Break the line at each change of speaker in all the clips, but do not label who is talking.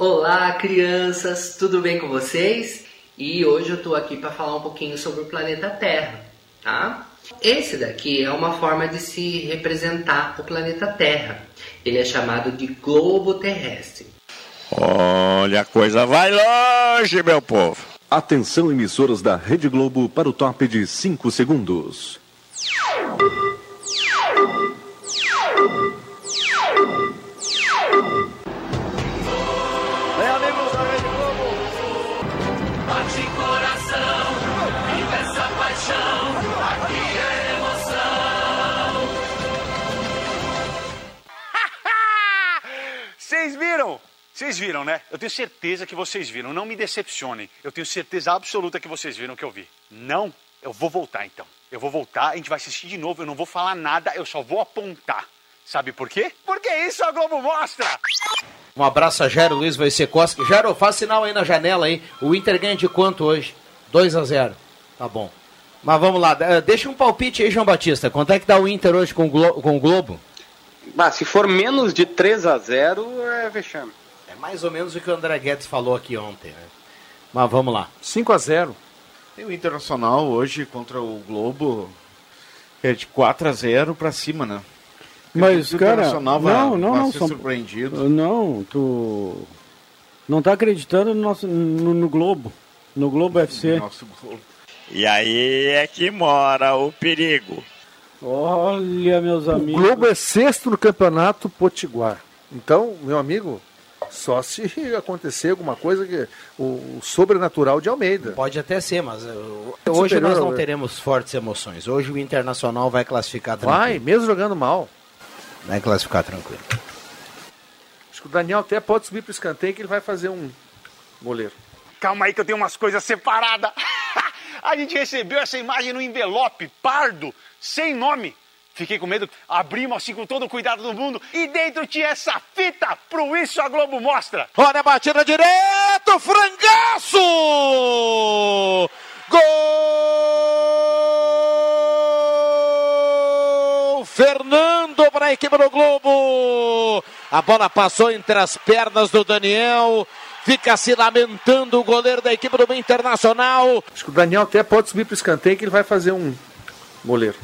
Olá, crianças, tudo bem com vocês? E hoje eu tô aqui para falar um pouquinho sobre o planeta Terra, tá? Esse daqui é uma forma de se representar o planeta Terra. Ele é chamado de globo terrestre.
Olha, a coisa vai longe, meu povo.
Atenção, emissoras da Rede Globo, para o top de 5 segundos.
Viram? Vocês viram, né? Eu tenho certeza que vocês viram. Não me decepcionem. Eu tenho certeza absoluta que vocês viram o que eu vi. Não? Eu vou voltar então. Eu vou voltar, a gente vai assistir de novo. Eu não vou falar nada, eu só vou apontar. Sabe por quê? Porque isso a Globo mostra!
Um abraço a Jairo Luiz Wojciechowski. Jairo, faz sinal aí na janela aí. O Inter ganha de quanto hoje? 2 a 0 Tá bom. Mas vamos lá, eh, deixa um palpite aí, João Batista. Quanto é que dá o Inter hoje com o Globo?
Bah, se for menos de 3 a 0 é vexame.
É mais ou menos o que o André Guedes falou aqui ontem. Né? Mas vamos lá.
5 a 0
Tem o Internacional hoje contra o Globo. É de 4 a 0 pra cima, né?
Mas,
o
cara,
Internacional vai,
não, não,
vai
não,
ser
são-
surpreendido.
Não, tu não tá acreditando no, nosso, no, no Globo, no Globo FC.
Nosso Globo.
E aí é que mora o perigo.
Olha, meus
O
amigos.
Globo é sexto no campeonato potiguar. Então, meu amigo, só se acontecer alguma coisa que o, o sobrenatural de Almeida.
Pode até ser, mas uh, hoje
Superior
nós não teremos fortes emoções. Hoje o Internacional vai classificar
Vai,
tranquilo.
mesmo jogando mal.
Vai classificar tranquilo.
Acho que o Daniel até pode subir pro escanteio que ele vai fazer um goleiro.
Calma aí que eu tenho umas coisas separadas. A gente recebeu essa imagem no envelope pardo, sem nome. Fiquei com medo, abrimos assim com todo o cuidado do mundo e dentro tinha essa fita pro Isso a Globo Mostra.
Olha a batida direto, frangaço! Gol! Fernando para a equipe do Globo. A bola passou entre as pernas do Daniel. Fica se lamentando o goleiro da equipe do Internacional.
Acho que o Daniel até pode subir pro escanteio que ele vai fazer um goleiro.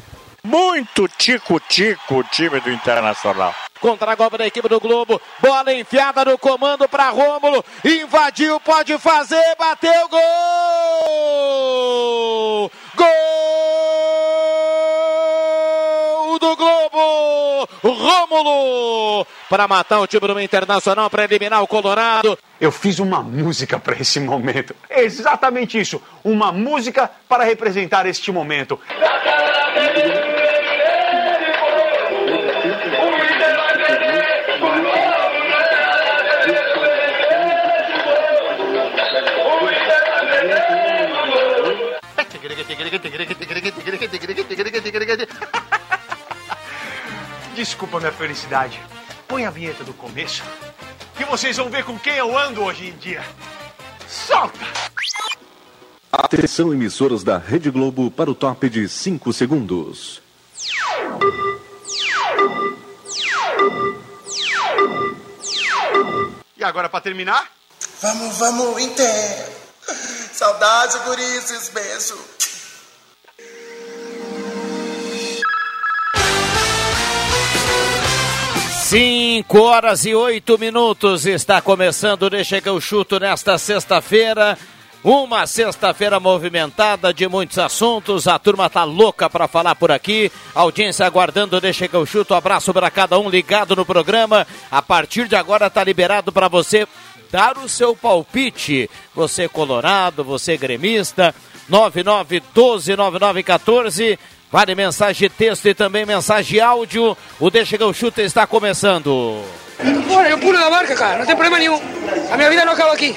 Muito tico-tico o time do Internacional. Contra a golpe da equipe do Globo. Bola enfiada no comando para Rômulo. Invadiu, pode fazer, bateu, gol! Gol do Globo! Rômulo! Para matar o time do Internacional, para eliminar o Colorado.
Eu fiz uma música para esse momento. Exatamente isso, uma música para representar este momento. Desculpa minha felicidade. Põe a vinheta do começo. Que vocês vão ver com quem eu ando hoje em dia. Solta!
Atenção, emissoras da Rede Globo, para o top de 5 segundos.
E agora para terminar?
Vamos, vamos, Inter! Saudade, gurizes, beijo!
5 horas e 8 minutos está começando Deixa que eu chuto nesta sexta-feira. Uma sexta-feira movimentada de muitos assuntos. A turma tá louca para falar por aqui. Audiência aguardando, deixa que eu chuto. Abraço para cada um ligado no programa. A partir de agora tá liberado para você dar o seu palpite. Você colorado, você gremista. 99129914. Vale mensagem de texto e também mensagem de áudio. O Deixa que eu chuto está começando.
Pô, eu pulo da barca, cara, não tem problema nenhum. A minha vida não acaba aqui.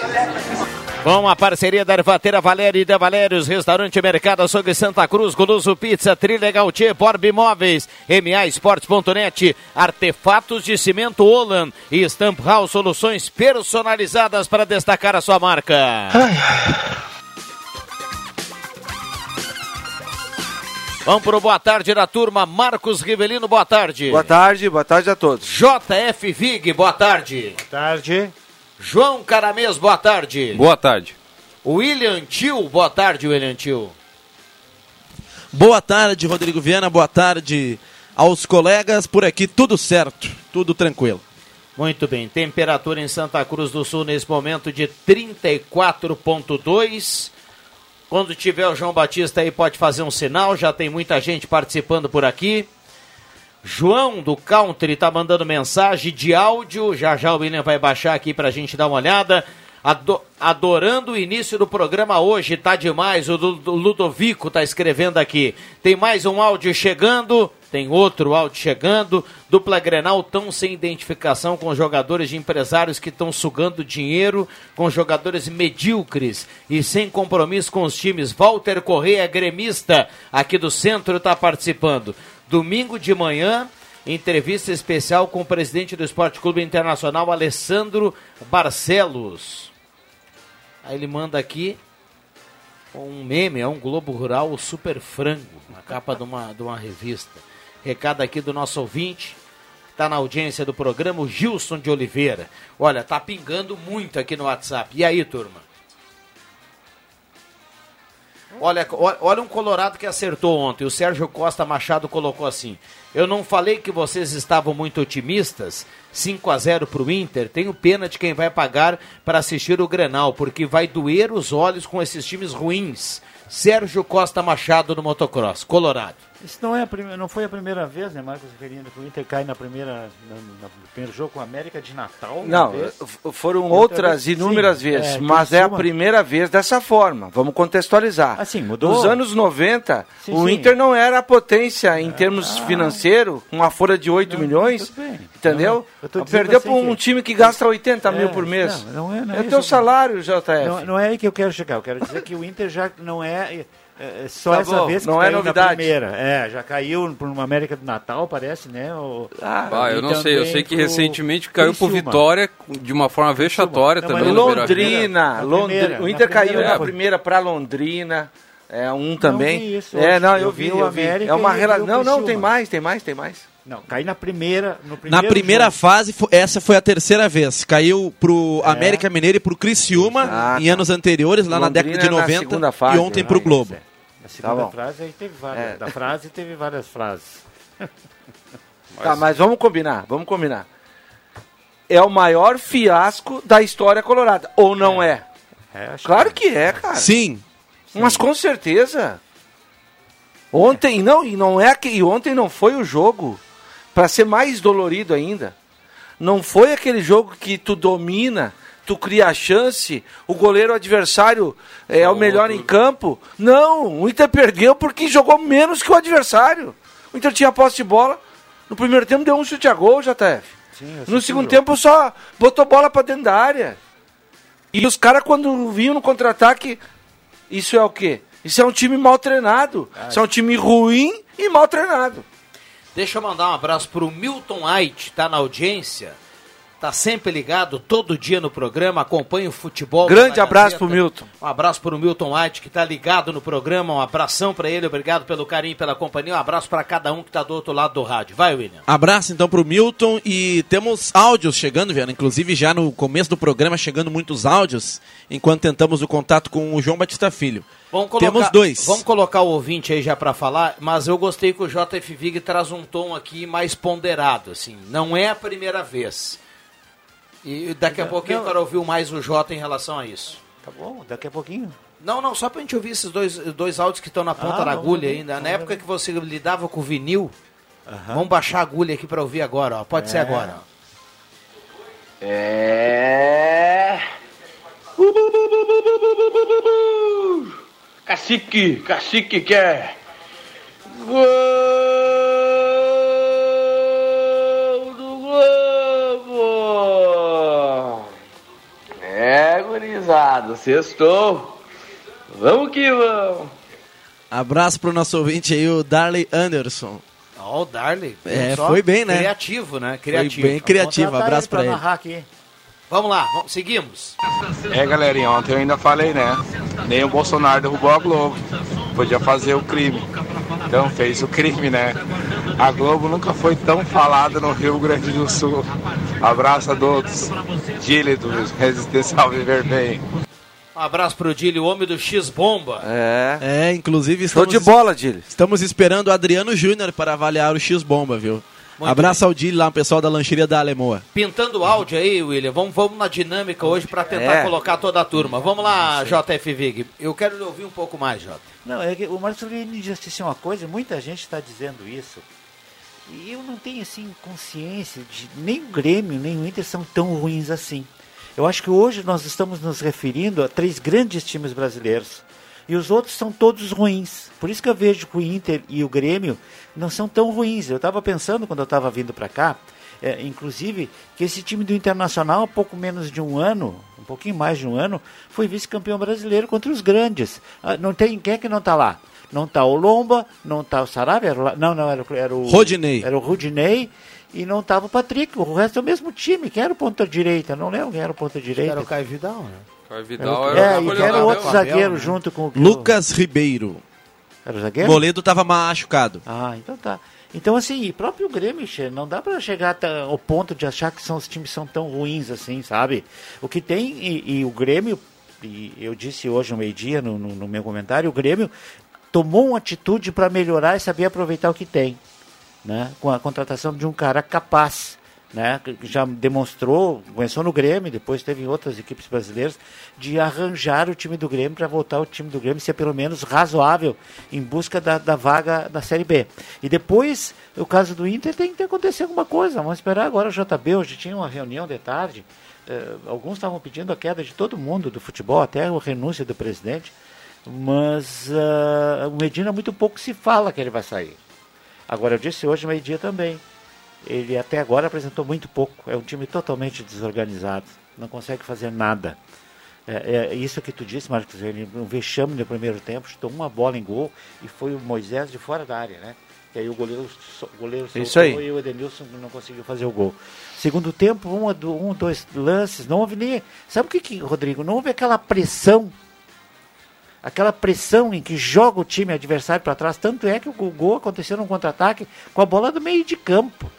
Com a parceria da Ervateira Valéria e da Valérios, Restaurante Mercado Açougue Santa Cruz, Goloso Pizza, Trilha Gautier, Borb Imóveis, MA Esportes.net, Artefatos de Cimento Olan e Stamp House Soluções personalizadas para destacar a sua marca. Vamos pro boa tarde da turma. Marcos Rivelino, boa tarde.
Boa tarde, boa tarde a todos.
JF Vig, boa tarde.
Boa tarde.
João Caramês, boa tarde.
Boa tarde.
William Tio, boa tarde, William Tio.
Boa tarde, Rodrigo Viana. Boa tarde aos colegas. Por aqui tudo certo, tudo tranquilo.
Muito bem. Temperatura em Santa Cruz do Sul nesse momento de 34.2. Quando tiver o João Batista aí pode fazer um sinal, já tem muita gente participando por aqui. João do Country tá mandando mensagem de áudio, já já o William vai baixar aqui pra gente dar uma olhada. Ado- adorando o início do programa hoje, tá demais. O Lu- o Ludovico tá escrevendo aqui. Tem mais um áudio chegando, tem outro áudio chegando. Dupla Grenal tão sem identificação com jogadores de empresários que estão sugando dinheiro, com jogadores medíocres e sem compromisso com os times. Walter Correia, gremista, aqui do centro, está participando. Domingo de manhã, entrevista especial com o presidente do Esporte Clube Internacional, Alessandro Barcelos. Aí ele manda aqui um meme, é um Globo Rural Super Frango, na capa de uma, de uma revista. Recado aqui do nosso ouvinte, está na audiência do programa, o Gilson de Oliveira. Olha, tá pingando muito aqui no WhatsApp. E aí, turma? Olha, olha, um Colorado que acertou ontem. O Sérgio Costa Machado colocou assim: Eu não falei que vocês estavam muito otimistas. 5 a 0 para o Inter. Tenho pena de quem vai pagar para assistir o Grenal, porque vai doer os olhos com esses times ruins. Sérgio Costa Machado no motocross, Colorado.
Isso não, é a prime- não foi a primeira vez, né, Marcos Ferreira, que o Inter cai na primeira, no, no primeiro jogo com a América de Natal.
Não,
vez.
f- foram
Outra
outras inúmeras
sim,
vezes,
é,
mas é a primeira vez dessa forma. Vamos contextualizar.
Assim, mudou.
Nos anos 90,
Sim,
o
sim.
Inter não era a potência em termos financeiros, com uma folha de 8 milhões, entendeu?
Não,
Perdeu
assim
para um
que-
time que gasta 80 mil
É,
por mês.
não, não é- não é
é teu salário, JF.
Não, não é aí que eu quero chegar. Eu quero dizer que o Inter já não é, é, é só
Tá
essa
bom,
vez que
não é
caiu
novidade.
na primeira. É, já caiu por uma América do Natal, parece, né? O,
Ah, eu
e
não sei. Eu sei que
pro
recentemente caiu pro
Criciúma.
Vitória de uma forma vexatória
Não,
também. Beira-Rio.
Londrina,
Na
Londri-
primeira,
o
na
Inter caiu na primeira para Londrina, é um também.
vi isso
é, não,
Eu
eu
vi
vi,
o
eu vi.
América
É uma
eu
relação.
o
Não, não, tem mais, tem mais, tem mais.
Não, cai na primeira. No
Na primeira
jogo.
fase, essa foi a terceira vez. Caiu pro América Mineiro e pro Criciúma
Ah,
em
tá.
anos anteriores, lá na
Londrina
década de
na
90
segunda fase,
e ontem
né?
pro
Ah,
Globo.
Na segunda
bom.
frase aí teve várias.
É.
Da frase teve várias frases.
Tá, mas vamos combinar, vamos combinar. É o maior fiasco da história colorada, ou não é?
É, acho
Claro que é, cara.
Sim.
Mas com certeza. Ontem não, e não é que e ontem não foi o jogo para ser mais dolorido ainda. Não foi aquele jogo que tu domina, tu cria a chance, o goleiro adversário é o melhor em campo. Não, o Inter perdeu porque jogou menos que o adversário. O Inter tinha posse de bola. No primeiro tempo deu um chute a gol, JF.
Sim,
No segundo
jogo.
tempo só botou bola pra dentro da área. E os caras, quando vinham no contra-ataque, isso é o quê? Isso é um time mal treinado. Isso é um time ruim e mal treinado.
Deixa eu mandar um abraço pro Milton Ait, tá na audiência. Tá sempre ligado, todo dia no programa, acompanha o futebol.
Grande abraço
Gazeta.
pro Milton.
Um abraço pro Milton Ait, que tá ligado no programa. Um abração pra ele, obrigado pelo carinho, pela companhia. Um abraço pra cada um que tá do outro lado do rádio. Vai, William.
Abraço então pro Milton e temos áudios chegando, Viana. Inclusive já no começo do programa chegando muitos áudios, enquanto tentamos o contato com o João Batista Filho.
Vamos colocar,
Temos dois.
Vamos colocar o ouvinte aí já pra falar, mas eu gostei que o JF Vig traz um tom aqui mais ponderado, assim. Não é a primeira vez. E daqui a pouquinho eu quero ouvir mais o Jota em relação a isso.
Tá bom, daqui a pouquinho.
Não, não, só pra gente ouvir esses dois, dois áudios que estão na ponta
Ah,
da agulha ainda. Na época que você lidava com vinil, vamos baixar a agulha aqui pra ouvir agora, ó. Pode ser
É.
agora, ó.
É. Cacique, cacique quer. Gol Feriado, sextou. Vamos que vamos.
Abraço pro nosso ouvinte aí, o Darley Anderson.
Ó, o Darley.
É, foi bem, né?
Criativo, né? Criativo.
bem criativo, abraço
ele
pra ele.
Vamos lá, vamos, seguimos.
É, galerinha, ontem eu ainda falei, né? Nem o Bolsonaro derrubou a Globo. Podia fazer o crime. Então fez o crime, né? A Globo nunca foi tão falada no Rio Grande do Sul. Abraço a todos. Gile do Resistencial Viver Bem.
Um abraço pro Dili, o homem do X-Bomba.
É.
É, inclusive estamos...
de bola, Dili.
Estamos esperando o Adriano Júnior para avaliar o X-Bomba, viu?
Muito
Abraço ao Dili lá, o pessoal da lancheria da Alemoa.
Pintando áudio aí, William. Vamos, vamos na dinâmica hoje para tentar
É.
colocar toda a turma. Vamos lá, JF Vig. Eu quero lhe ouvir um pouco mais, Jota.
Não, é que o Marcos Aurélio disse assim uma coisa, muita gente está dizendo isso. E eu não tenho assim consciência de nem o Grêmio nem o Inter são tão ruins assim. Eu acho que hoje nós estamos nos referindo a três grandes times brasileiros. E os outros são todos ruins. Por isso que eu vejo que o Inter e o Grêmio não são tão ruins. Eu estava pensando quando eu estava vindo para cá, é, inclusive, que esse time do Internacional, há pouco menos de um ano, um pouquinho mais de um ano, foi vice-campeão brasileiro contra os grandes. Ah, não tem quem é que não está lá? Não está o Lomba, não está o Sarabia, era o não, não, era, o- era o
Rodinei.
Era o Rudinei e não estava o Patrick. O resto é o mesmo time. Quem era o ponta direita? Não lembro quem era o ponta direita.
Era o Caio Vidal, né?
Caio
Era
Vidal
o-
era
é,
o
e que era o outro
Abel,
zagueiro
né?
junto com o
Lucas Ribeiro.
Era o zagueiro?
Moledo estava machucado.
Ah, então tá. Então, assim, e próprio Grêmio, não dá pra chegar ao ponto de achar que são, os times são tão ruins assim, sabe? O que tem, e, e o Grêmio, e eu disse hoje ao meio-dia no, no, no meu comentário, o Grêmio tomou uma atitude para melhorar e saber aproveitar o que tem, né? Com a contratação de um cara capaz, né? Que já demonstrou, começou no Grêmio, depois teve em outras equipes brasileiras, de arranjar o time do Grêmio para voltar ao time do Grêmio ser pelo menos razoável em busca da, da vaga da Série B. E depois, o caso do Inter tem que acontecer alguma coisa. Vamos esperar agora o JB. Hoje tinha uma reunião de tarde. eh, alguns estavam pedindo a queda de todo mundo do futebol, até a renúncia do presidente. Mas ah, o Medina muito pouco se fala que ele vai sair. Agora, eu disse hoje, meio-dia também. Ele até agora apresentou muito pouco. É um time totalmente desorganizado. Não consegue fazer nada. É, é isso que tu disse, Marcos. Ele um vexame no primeiro tempo, chutou uma bola em gol e foi o Moisés de fora da área, né? E aí o goleiro, o goleiro
Isso
soltou
aí.
e o Edenilson não conseguiu fazer o gol. Segundo tempo, um, um dois lances, não houve nem. Sabe o que, que, Rodrigo? Não houve aquela pressão aquela pressão em que joga o time adversário para trás. Tanto é que o gol aconteceu num contra-ataque com a bola do meio de campo.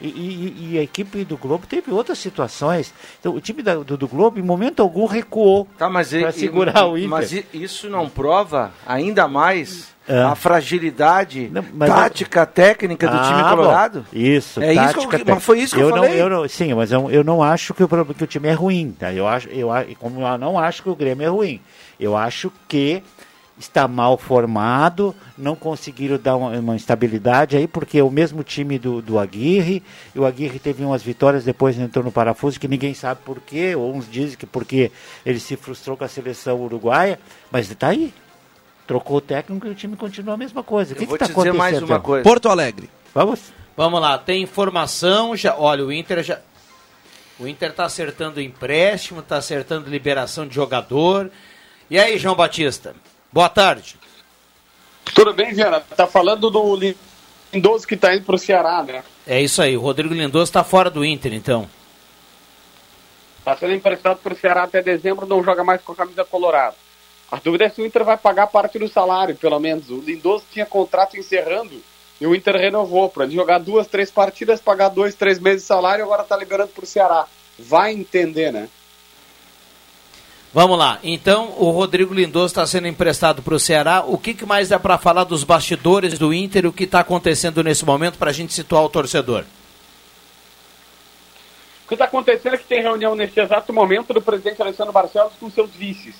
E, e- e a equipe do Globo teve outras situações. Então, o time da- do, do Globo, em momento algum, recuou
Tá, mas e-
para
e-
segurar o Inter.
Mas isso não prova ainda mais
É.
a fragilidade
mas-
tática, técnica do time
Ah,
colorado?
bom. Isso,
É isso que eu-
tática,
mas foi isso que eu
não,
falei.
eu não- sim, mas eu, eu não acho que o, que o time é ruim. Tá? Eu acho, eu, como eu não acho que o Grêmio é ruim. Eu acho que está mal formado, não conseguiram dar uma, uma estabilidade aí, porque é o mesmo time do, do Aguirre, e o Aguirre teve umas vitórias, depois entrou no parafuso, que ninguém sabe por quê, ou uns dizem que porque ele se frustrou com a seleção uruguaia, mas está aí. Trocou o técnico e o time continua a mesma coisa. O que
vou
está
te dizer
acontecendo?
mais uma coisa.
Porto Alegre.
Vamos?
Vamos lá, tem informação, já, olha, o Inter já o Inter tá acertando empréstimo, tá acertando liberação de jogador. E aí, João Batista? Boa tarde.
Tudo bem, Viana? Tá falando do Lindoso que tá indo pro Ceará, né?
É isso aí, o Rodrigo Lindoso tá fora do Inter, então.
Tá sendo emprestado pro Ceará até dezembro, não joga mais com a camisa colorada. A dúvida é se o Inter vai pagar parte do salário, pelo menos. O Lindoso tinha contrato encerrando e o Inter renovou para jogar duas, três partidas, pagar dois, três meses de salário e agora tá liberando pro Ceará. Vai entender, né?
Vamos lá, então o Rodrigo Lindoso está sendo emprestado para o Ceará. O que, que mais dá para falar dos bastidores do Inter, o que está acontecendo nesse momento para a gente situar o torcedor?
O que está acontecendo é que tem reunião nesse exato momento do presidente Alessandro Barcelos com seus vices.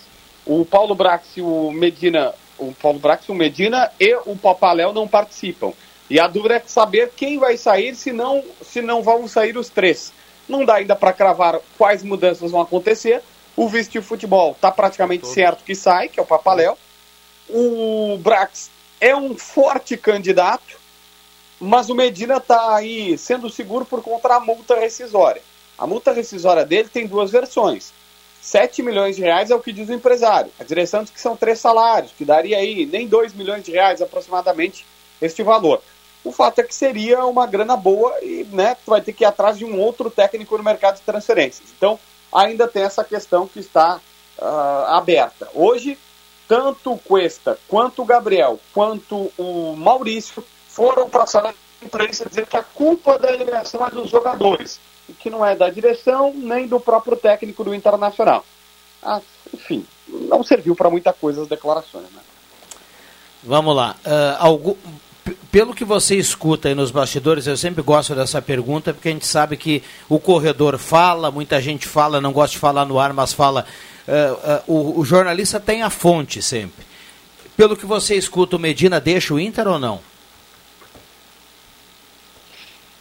O Paulo Brax e o Medina, o Paulo Brax, o Medina e o Papaléu não participam. E a dúvida é saber quem vai sair, se não, se não vão sair os três. Não dá ainda para cravar quais mudanças vão acontecer. O vice de futebol está praticamente certo que sai, que é o Papaléu. O Brax é um forte candidato, mas o Medina está aí sendo seguro por conta da multa rescisória. A multa rescisória dele tem duas versões. 7 milhões de reais é o que diz o empresário. A direção diz que são três salários, que daria aí nem 2 milhões de reais aproximadamente este valor. O fato é que seria uma grana boa e né, tu vai ter que ir atrás de um outro técnico no mercado de transferências. Então, ainda tem essa questão que está ah, aberta. Hoje, tanto o Cuesta, quanto o Gabriel, quanto o Maurício foram para a sala de imprensa dizer que a culpa da eliminação é dos jogadores, e que não é da direção nem do próprio técnico do Internacional. Ah, enfim, não serviu para muita coisa as declarações. Né?
Vamos lá. Ah, algu- p- Pelo que você escuta aí nos bastidores, eu sempre gosto dessa pergunta, porque a gente sabe que o corredor fala, muita gente fala, não gosta de falar no ar, mas fala. ah, ah, o, o jornalista tem a fonte sempre. Pelo que você escuta, o Medina deixa o Inter ou não?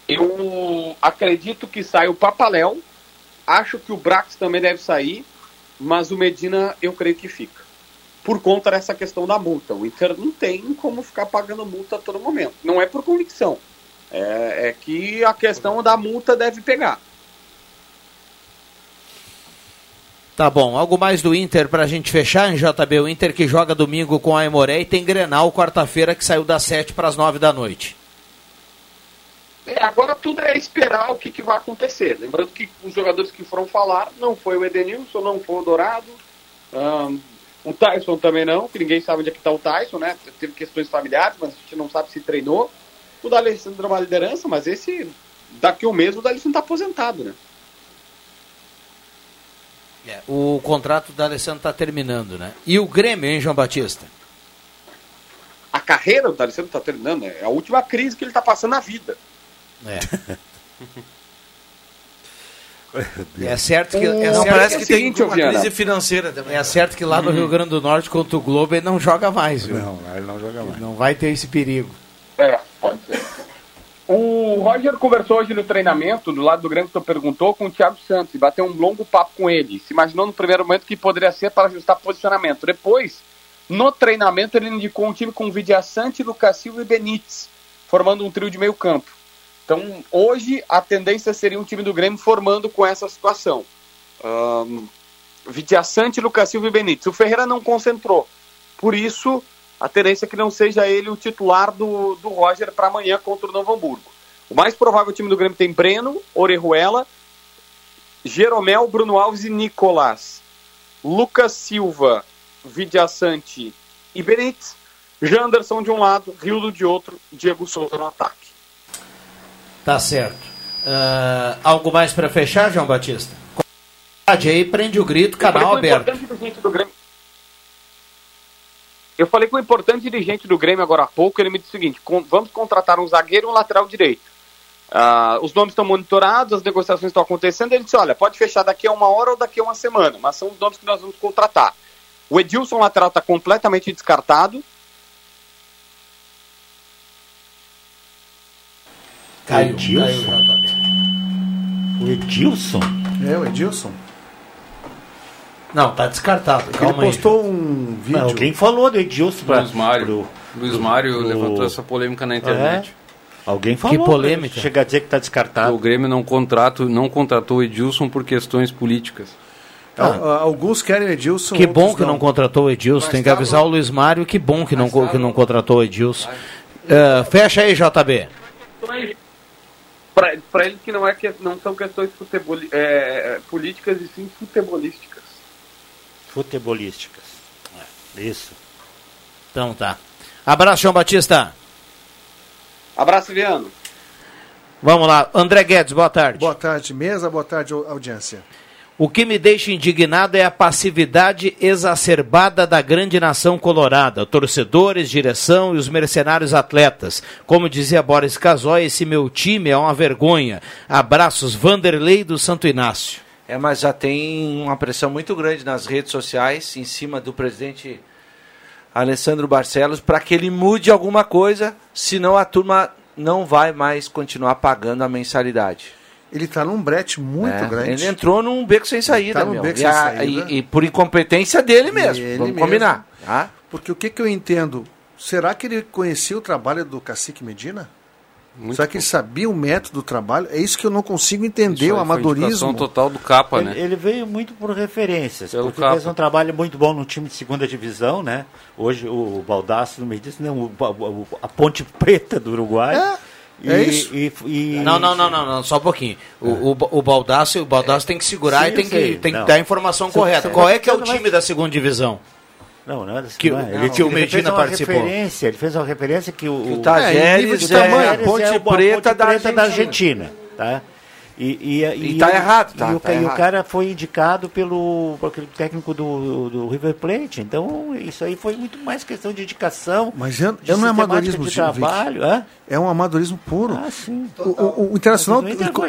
Eu acredito que sai o Papaléu, acho que o Brax também deve sair, mas o Medina eu creio que fica. Por conta dessa questão da multa. O Inter não tem como ficar pagando multa a todo momento. Não é por convicção. É, é que a questão da multa deve pegar.
Tá bom, algo mais do Inter pra gente fechar, em JB? O Inter que joga domingo com a Aimoré e tem Grenal quarta-feira que saiu das 7 para as 9 da noite.
É, agora tudo é esperar o que, que vai acontecer. Lembrando que os jogadores que foram falar não foi o Edenilson, não foi o Dourado, o Tyson também não, que ninguém sabe onde é que está o Tyson, né? Teve questões familiares, mas a gente não sabe se treinou. O D'Alessandro é uma liderança, mas esse, daqui a um mês, o D'Alessandro está aposentado, né?
O contrato da Alessandro está terminando, né? E o Grêmio, hein, João Batista?
A carreira do D'Alessandro está terminando, é a última crise que ele está passando na vida.
É. É certo que, é
Não,
certo
parece que tem
seguinte,
uma
Viana.
crise financeira também.
É certo que lá no Rio Grande do Norte, contra o Globo, ele não joga mais, viu?
Não, lá ele não joga mais.
Não vai ter esse perigo.
É, pode ser. O Roger conversou hoje no treinamento, do lado do Grêmio, que perguntou, com o Thiago Santos e bateu um longo papo com ele. Se imaginou no primeiro momento que poderia ser para ajustar posicionamento. Depois, no treinamento, ele indicou um time com Vidiaçante, Lucas Silva e Benítez, formando um trio de meio campo. Então, hoje, a tendência seria um time do Grêmio formando com essa situação. Um, Vidiaçante, Lucas Silva e Benítez. O Ferreira não concentrou. Por isso, a tendência é que não seja ele o titular do, do Roger para amanhã contra o Novo Hamburgo. O mais provável time do Grêmio tem Breno, Orejuela, Jeromel, Bruno Alves e Nicolás. Lucas Silva, Vidiaçante e Benítez. Janderson de um lado, Rildo de outro, Diego Souza no ataque.
Tá certo. Ah, algo mais para fechar, João Batista? Aí prende o grito, canal
Eu com
aberto.
Eu falei com o importante dirigente do Grêmio agora há pouco, ele me disse o seguinte: "Con- vamos contratar um zagueiro e um lateral direito. Ah, os nomes estão monitorados, as negociações estão acontecendo. Ele disse: olha, pode fechar daqui a uma hora ou daqui a uma semana, mas são os nomes que nós vamos contratar. O Edilson lateral está completamente descartado.
Caiu, Edilson? O Edilson?
É, o Edilson.
Não, tá descartado.
Ele
Calma aí.
postou um vídeo.
Não, alguém falou do Edilson pra,
Luiz Mário.
pro-
Luiz Mário
pro-
levantou essa polêmica na internet.
É. Alguém falou.
polêmica?
Chega a dizer que tá descartado.
O Grêmio não, contrato, não contratou o Edilson por questões políticas.
Ah, Alguns querem Edilson.
Que bom que não contratou o Edilson. Tem que avisar o Luiz Mário. Que bom que não, que não contratou o Edilson. Ah, fecha aí, JB.
Para ele que não, é que não são questões futeboli- é, políticas e sim futebolísticas.
Futebolísticas. É, Isso.
Então tá. Abraço, João Batista.
Abraço, Viano.
Vamos lá. André Guedes, boa tarde.
Boa tarde, mesa. Boa tarde, au- audiência.
O que me deixa indignado é a passividade exacerbada da grande nação colorada, torcedores, direção e os mercenários atletas. Como dizia Boris Casoy, esse meu time é uma vergonha. Abraços, Vanderlei do Santo Inácio.
É, mas já tem uma pressão muito grande nas redes sociais em cima do presidente Alessandro Barcelos para que ele mude alguma coisa, senão a turma não vai mais continuar pagando a mensalidade.
Ele está num brete muito
É,
grande.
Ele entrou num beco sem saída,
Tá num
meu.
beco
e,
sem
a-
saída.
e- e por incompetência dele mesmo.
Ele
vamos
mesmo.
combinar. tá?
Porque o que, que eu entendo? Será que ele conhecia o trabalho do cacique Medina? Será que ele sabia o método do trabalho? É isso que eu não consigo entender, o amadorismo.
total do capa,
ele,
né?
ele veio muito por referências,
Pelo
porque
Capa.
fez um trabalho muito bom no time de segunda divisão, né? Hoje o Baldasso não me disse, não, o- o- a Ponte Preta do Uruguai.
É, é isso. Não, não, não, não, não, só um pouquinho. O, o, o Baldaço, o Baldaço tem que segurar
Sim,
e tem que, tem que dar a informação
Você-
correta.
você-
Qual é que é o
não vai-
time da segunda divisão?
Não, não é da
Que-
não,
ele- que o Medina
fez uma
participou.
Referência, ele fez uma referência que o,
o Tajeres é a Ponte
é o- a
Preta da
Preta
Argentina.
tá? E, e,
E tá errado, tá,
E o,
tá
e o cara foi indicado pelo, aquele técnico do, do River Plate. Então, isso aí foi muito mais questão de indicação.
Mas eu, não é amadorismo
de trabalho. hã?
É um amadorismo puro.
Ah, sim.
O, o- o Internacional,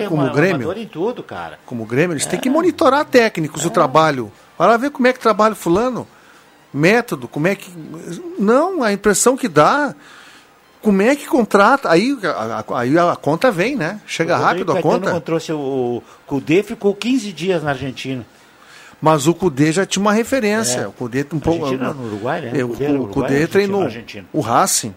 como
uma-
o Grêmio,
amador em tudo, cara.
como o Grêmio, eles têm que monitorar técnicos o trabalho. Lá ver como é que trabalha fulano. Método, como é que. Não, a impressão que dá. Como é que contrata? Aí a, a- aí a conta vem, né? Chega
O
rápido a
Rodrigo
conta.
quando trouxe o, Cudê, ficou 15 dias na Argentina.
Mas o Cudê já tinha uma referência.
É.
O Cudê um pouco.
Argentina, no Uruguai, né?
É,
O
o
Cudê
o
Uruguai,
Cudê treinou
Argentina.
o Racing,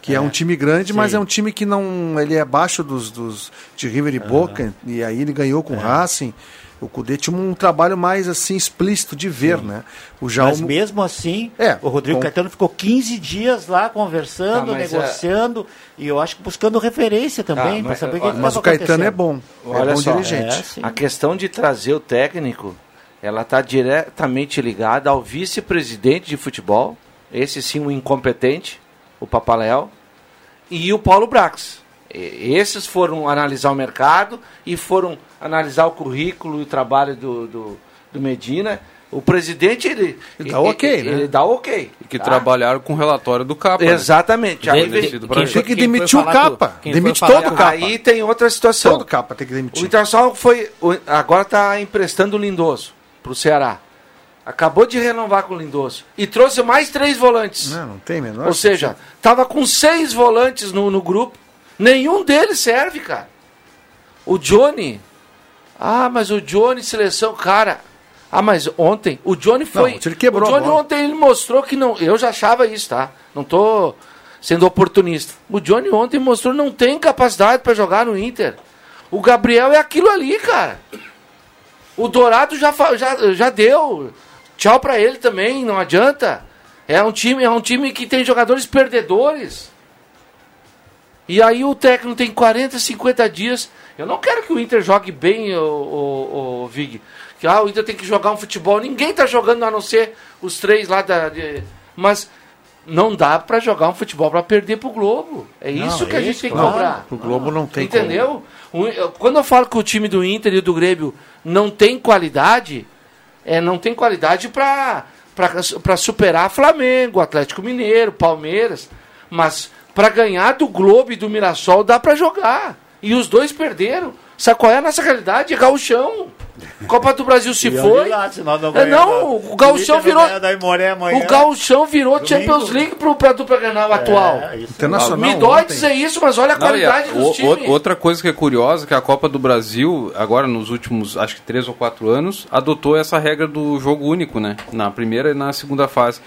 que é, um time grande, mas
Sim.
é um time que não. Ele é abaixo dos, dos de River e Boca, e aí ele ganhou
É.
com o Racing. O Cudê tinha um trabalho mais assim explícito de ver, né? O Jaume,
Mas mesmo assim,
É,
o Rodrigo
com-
Caetano ficou 15 dias lá conversando,
Tá, mas,
negociando, e eu acho que buscando referência também,
Tá,
para saber o que
mas o Caetano é bom. é
Olha
bom
só,
dirigente.
É, sim.
a questão de trazer o técnico, ela está diretamente ligada ao vice-presidente de futebol, esse sim um incompetente, o Papaléu, e o Paulo Brax. E- Esses foram analisar o mercado e foram analisar o currículo e o trabalho do, do, do Medina. O presidente, ele,
Ele dá ok,
ele,
né?
ele dá ok.
Que
tá?
trabalharam com o relatório do capa. né?
Exatamente.
Pra
quem
ele.
Tem que
Quem
demitir o capa.
com- quem foi
Demite todo o capa.
Aí tem outra situação.
Todo capa tem que
O
demitir.
Internacional foi. o- Agora está emprestando o Lindoso para o Ceará. Acabou de renovar com o Lindoso. E trouxe mais três volantes.
Não, não tem menor.
Ou seja, tava com seis volantes no, no grupo. Nenhum deles serve, cara. O Johnny. Ah, mas o Johnny, seleção. Cara. Ah, mas ontem. O Johnny foi.
ontem ele quebrou
o
a
Johnny ontem ele mostrou que não. Eu já achava isso, tá? Não tô sendo oportunista. O Johnny ontem mostrou que não tem capacidade para jogar no Inter. O Gabriel é aquilo ali, cara. O Dourado já, já, já deu. Tchau pra ele também, não adianta. É um time, é um time que tem jogadores perdedores. E aí o técnico tem 40, 50 dias. Eu não quero que o Inter jogue bem, o, o, o Vig. Que ah, o Inter tem que jogar um futebol. Ninguém tá jogando a não ser os três lá da. de- Mas não dá pra jogar um futebol pra perder pro Globo. É
Não,
isso que
é
a gente
isso,
tem que
claro.
cobrar.
O Globo não tem
Entendeu? O- eu- Quando eu falo que o time do Inter e do Grêmio não tem qualidade, é, não tem qualidade pra, pra superar Flamengo, Atlético Mineiro, Palmeiras. Mas pra ganhar do Globo e do Mirassol dá pra jogar. E os dois perderam. Sabe qual é a nossa realidade? É gauchão. Copa do Brasil se
olha
foi.
lá, se não
É, não, o Gauchão virou.
Imoré.
O Gauchão virou
Domingo.
Champions League pro, pra dupla Grenal atual.
isso
Internacional
Me dói
ontem.
dizer isso, mas olha a
Não,
qualidade
a-
dos
o-
times.
Outra coisa que é curiosa, que a Copa do Brasil, agora nos últimos, acho que três ou quatro anos, adotou essa regra do jogo único, né? Na primeira e na segunda fase.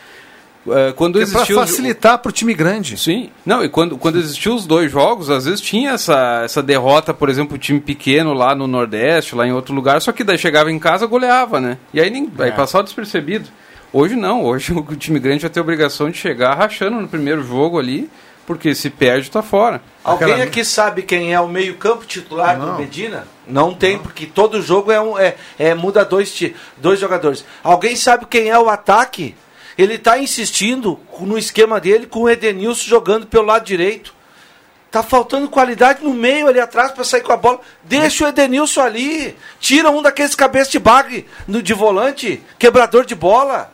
É, quando
É para
os-
facilitar para o time grande.
Sim. Não, e quando, quando existiu os dois jogos, às vezes tinha essa, essa derrota, por exemplo, o time pequeno lá no Nordeste, lá em outro lugar, só que daí chegava em casa goleava, né? E aí, nem, aí
É.
passava despercebido. Hoje não, hoje o time grande vai ter a obrigação de chegar rachando no primeiro jogo ali, porque se perde, tá fora.
Alguém aqui sabe quem é o meio-campo titular do Medina? Não tem, porque todo jogo é um, é, é- muda dois, dois jogadores. Alguém sabe quem é o ataque? Ele está insistindo no esquema dele com o Edenilson jogando pelo lado direito. Tá faltando qualidade no meio ali atrás para sair com a bola. Deixa o Edenilson ali. Tira um daqueles cabeças de bagre no, de volante, quebrador de bola.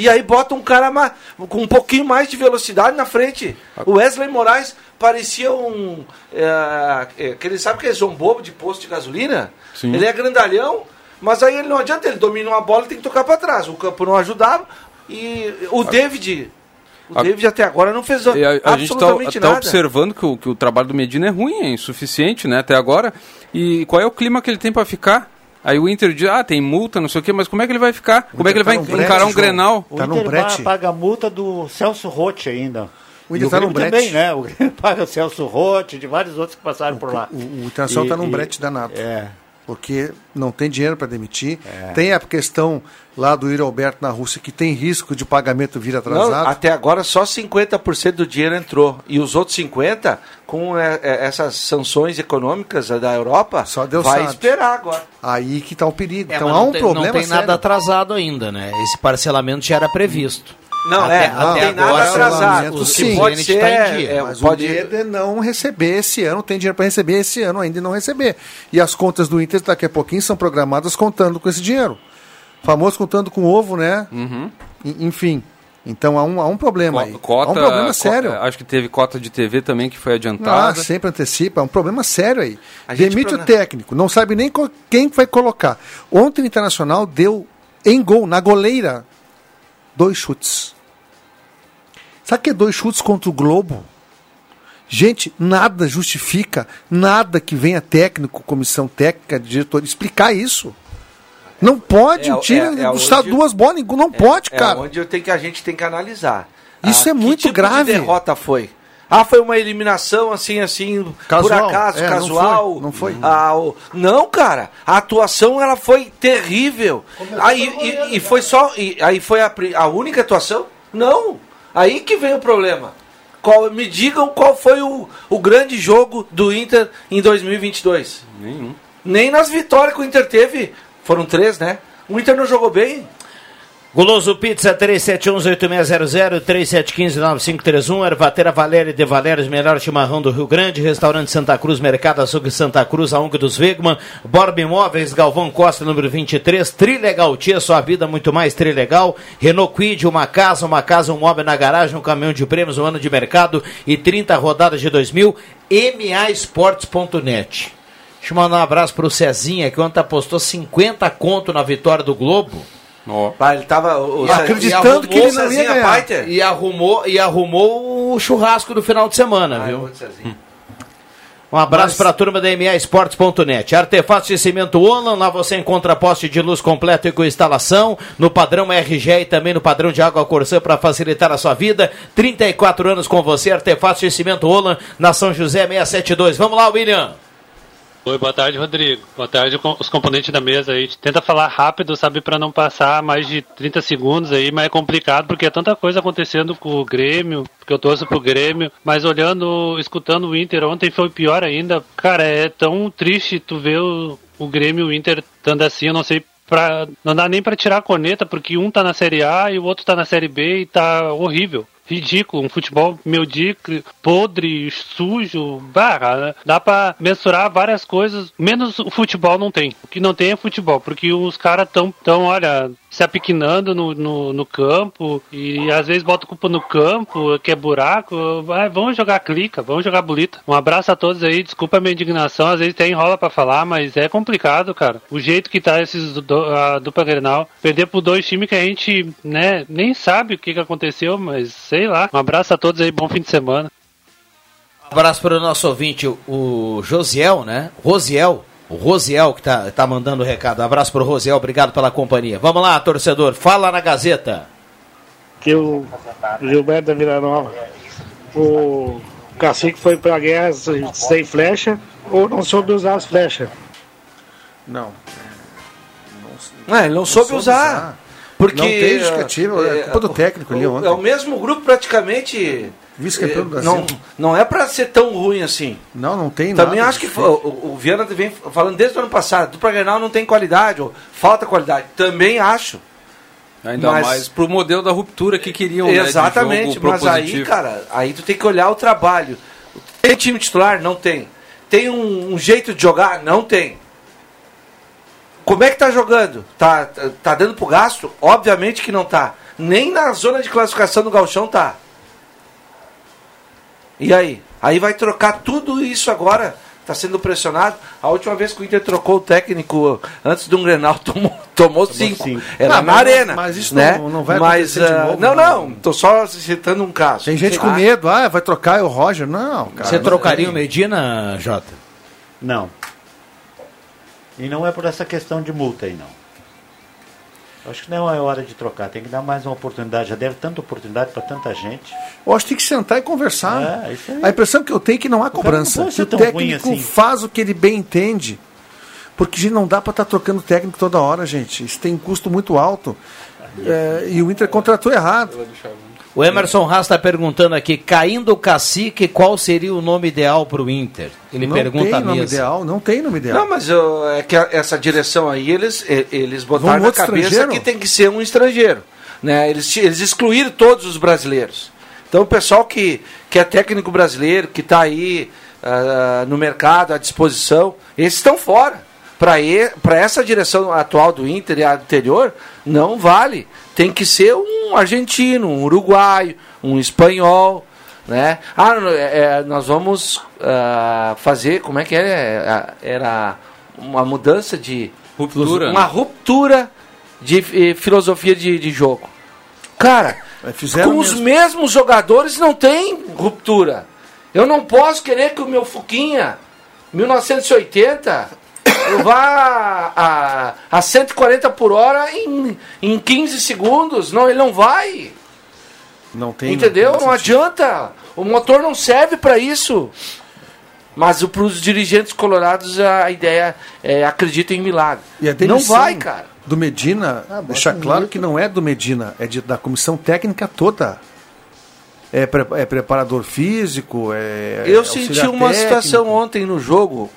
E aí bota um cara com um pouquinho mais de velocidade na frente. O Wesley Moraes parecia um. É, é, aquele, sabe aquele zombobo de posto de gasolina?
Sim.
Ele é grandalhão, mas aí ele não adianta, ele domina uma bola e tem que tocar para trás. O campo não ajudava. E o David. O
A-
David até agora não fez
E a, a gente está
nada.
observando que o, que o trabalho do Medina é ruim, é insuficiente, né, até agora. E qual é o clima que ele tem para ficar? Aí o Inter diz, ah, tem multa, não sei o quê, mas como é que ele vai ficar? Como é que ele vai
tá no brete,
encarar um
João.
Grenal?
O
Tá no
Inter
brete.
paga a multa do Celso Rotti ainda.
O Inter
o
tá
Grêmio
num brete.
também, né? O Grêmio paga o Celso Rotti, de vários outros que passaram por lá.
O, o Internacional está num
E-
brete danado.
É.
Porque não tem dinheiro para demitir. Tem a questão lá do Yuri Alberto na Rússia, que tem risco de pagamento vir
Não,
atrasado.
até agora só 50% do dinheiro entrou. E os outros 50%, com é, é, essas sanções econômicas da Europa,
Deus
vai
sabe.
esperar agora.
Aí que está o perigo.
É,
então há
não
um
tem,
problema
Não tem
sério.
nada atrasado ainda, né? Esse parcelamento já era previsto.
Não,
até,
é, não
até
tem nada
agora,
atrasado.
O
Sim,
Sim,
pode ser,
tá em dia.
é,
Mas
pode-
o medo é não receber esse ano, tem dinheiro para receber esse ano ainda e não receber. E as contas do Inter daqui a pouquinho são programadas contando com esse dinheiro. Famoso contando com ovo, né?
Uhum.
Enfim. Então há um, há um problema aí.
Cota,
há um problema sério.
Acho que teve cota de TV também que foi
Ah,
adiantada.
sempre antecipa, é um problema sério aí.
A
Demite o técnico, não sabe nem quem vai colocar. Ontem o Internacional deu em gol, na goleira, dois chutes. Sabe o que é dois chutes contra o Globo? Gente, nada justifica, nada que venha técnico, comissão técnica, diretor, explicar isso. Não pode,
É,
um time
é, é
custar duas bolas, não pode,
É
cara.
onde eu tenho que, a gente tem que analisar.
Isso
Ah,
é
que
muito
tipo
grave.
De derrota foi? Ah, foi uma eliminação assim, assim, por
Casual.
acaso,
É, não
casual.
foi, não foi.
Ah, o- não, cara. A atuação ela foi terrível. Aí e, e foi só, e, aí foi a, a única atuação? Não. Aí que vem o problema. Qual, me digam qual foi o, o grande jogo do Inter em 2022.
Nenhum.
Nem nas vitórias que o Inter teve, foram três, né? O Inter não jogou bem.
Guloso Pizza 3711-8600, 3715-9531, Ervatera Valéria de Valérios, melhor chimarrão do Rio Grande, Restaurante Santa Cruz, Mercado Açougue Santa Cruz, a UNG dos Wegman, Borba Imóveis, Galvão Costa, número 23, Trilegal Tia, sua vida muito mais Trilegal, Renault Quid, uma casa, uma casa, um móvel na garagem, um caminhão de prêmios, um ano de mercado e 30 rodadas de 2000, maesportes.net. Deixa eu mandar um abraço pro Cezinha, que ontem apostou 50 conto na vitória do Globo.
Pá, ele tava o-
E
acreditando que ele não ia ganhar.
Paiter. E arrumou, e arrumou o churrasco do final de semana, viu? Um abraço para a turma da MAEsportes.net. Artefatos de cimento Olan, lá você encontra poste de luz completo e com instalação, no padrão RG e também no padrão de água Corsã para facilitar a sua vida. 34 anos com você, Artefatos de cimento Olan, na São José 672. Vamos lá, William.
Oi, boa tarde, Rodrigo. Boa tarde, os componentes da mesa aí. Tenta falar rápido, sabe, para não passar mais de 30 segundos aí, mas é complicado porque é tanta coisa acontecendo com o Grêmio, porque eu torço pro Grêmio, mas olhando, escutando o Inter ontem foi pior ainda. Cara, é tão triste tu ver o, o Grêmio e o Inter estando assim, eu não sei Pra, não dá nem pra tirar a corneta, porque um tá na Série A e o outro tá na Série B e tá horrível. Ridículo, um futebol medíocre, podre, sujo, barra. Dá pra mensurar várias coisas, menos o futebol não tem. O que não tem é futebol, porque os caras tão, tão, olha, se apiquinando no, no, no campo e às vezes bota culpa no campo, que é buraco. Vai, vamos jogar clica, vamos jogar bolita. Um abraço a todos aí, desculpa a minha indignação, às vezes tem enrola pra falar, mas é complicado, cara. O jeito que tá esses do, a dupla Grenal, perder por dois times que a gente, né, nem sabe o que, que aconteceu, mas sei lá. Um abraço a todos aí, bom fim de semana.
Um abraço para o nosso ouvinte, o Josiel, né? Rosiel. O Rosiel que tá, tá mandando o recado. Um abraço para o Rosiel, obrigado pela companhia. Vamos lá, torcedor, fala na Gazeta.
que o Gilberto da Vila Nova, o cacique foi pra guerra sem flecha ou não soube usar as flechas.
Não.
Ah, ele não soube usar. Porque
Não tem justificativa, é culpa do técnico ali
o-
ontem.
É o mesmo grupo praticamente.
Vice-campeão
eh,
do
não,
Brasil.
não é pra ser tão ruim assim.
Não, não tem
Também
nada
acho que foi- o, o Viana vem falando desde o ano passado, dupla Grenal não tem qualidade, ou falta qualidade. Também acho.
Ainda
Mas-
mais pro modelo da ruptura que queriam, né,
Exatamente,
jogo
mas aí, cara, aí tu tem que olhar o trabalho. Tem time titular? Não tem. Tem um, um jeito de jogar? Não tem. Como é que tá jogando? Tá, tá, tá dando pro gasto? Obviamente que não tá. Nem na zona de classificação do Galchão tá. E aí? Aí vai trocar tudo isso agora. Tá sendo pressionado. A última vez que o Inter trocou o técnico antes de um Grenal, tomou, tomou cinco. Era
Ah,
na
mas-
arena.
mas isso
né?
não- não vai
mas,
acontecer de
ah,
novo,
Não,
não.
não. Tô só citando um caso.
Tem gente
Ah,
com medo, ah, vai trocar é o Roger. Não, cara.
Você
não
trocaria o Medina, Jota?
Não. E não é por essa questão de multa aí, não. Acho que não é hora de trocar, tem que dar mais uma oportunidade. Já deve tanta oportunidade para tanta gente.
Eu acho que tem que sentar e conversar.
É, isso aí.
A impressão que eu tenho é que não há cobrança.
não
o técnico
assim.
faz o que ele bem entende. Porque gente, não dá para estar trocando técnico toda hora, gente. Isso tem um custo muito alto. É, e o Inter contratou errado.
O Emerson Haas está perguntando aqui, caindo o cacique, qual seria o nome ideal para o Inter? Ele
não
pergunta
tem nome
mesa.
ideal, não tem nome ideal.
Não, mas eu- é que a- essa direção aí, eles, eles botaram na cabeça
estrangeiro?
que tem que ser um estrangeiro. Né? Eles, eles excluíram todos os brasileiros. Então o pessoal que, que é técnico brasileiro, que está aí ah, no mercado, à disposição, esses estão fora. Para essa direção atual do Inter e a anterior, não vale. Tem que ser um argentino, um uruguaio, um espanhol. Né? Ah, é, é, nós vamos ah, fazer, como é que era? Era uma mudança de.
Ruptura.
Uma ruptura de eh, filosofia de, de jogo. Cara,
fizeram
com os
mesmo.
mesmos jogadores não tem ruptura. Eu não posso querer que o meu Fuquinha, 1980, eu vá a, a 140 por hora em, em 15 segundos. Não, ele não vai.
Não tem.
Entendeu?
tem
Não adianta. O motor não serve para isso. Mas para os dirigentes colorados a ideia é acreditam em milagre.
E a
não vai, cara.
Do Medina, deixar claro que não é do Medina, é de- da comissão técnica toda. É, pre- é preparador físico, é.
Eu senti uma
técnico.
situação ontem no jogo.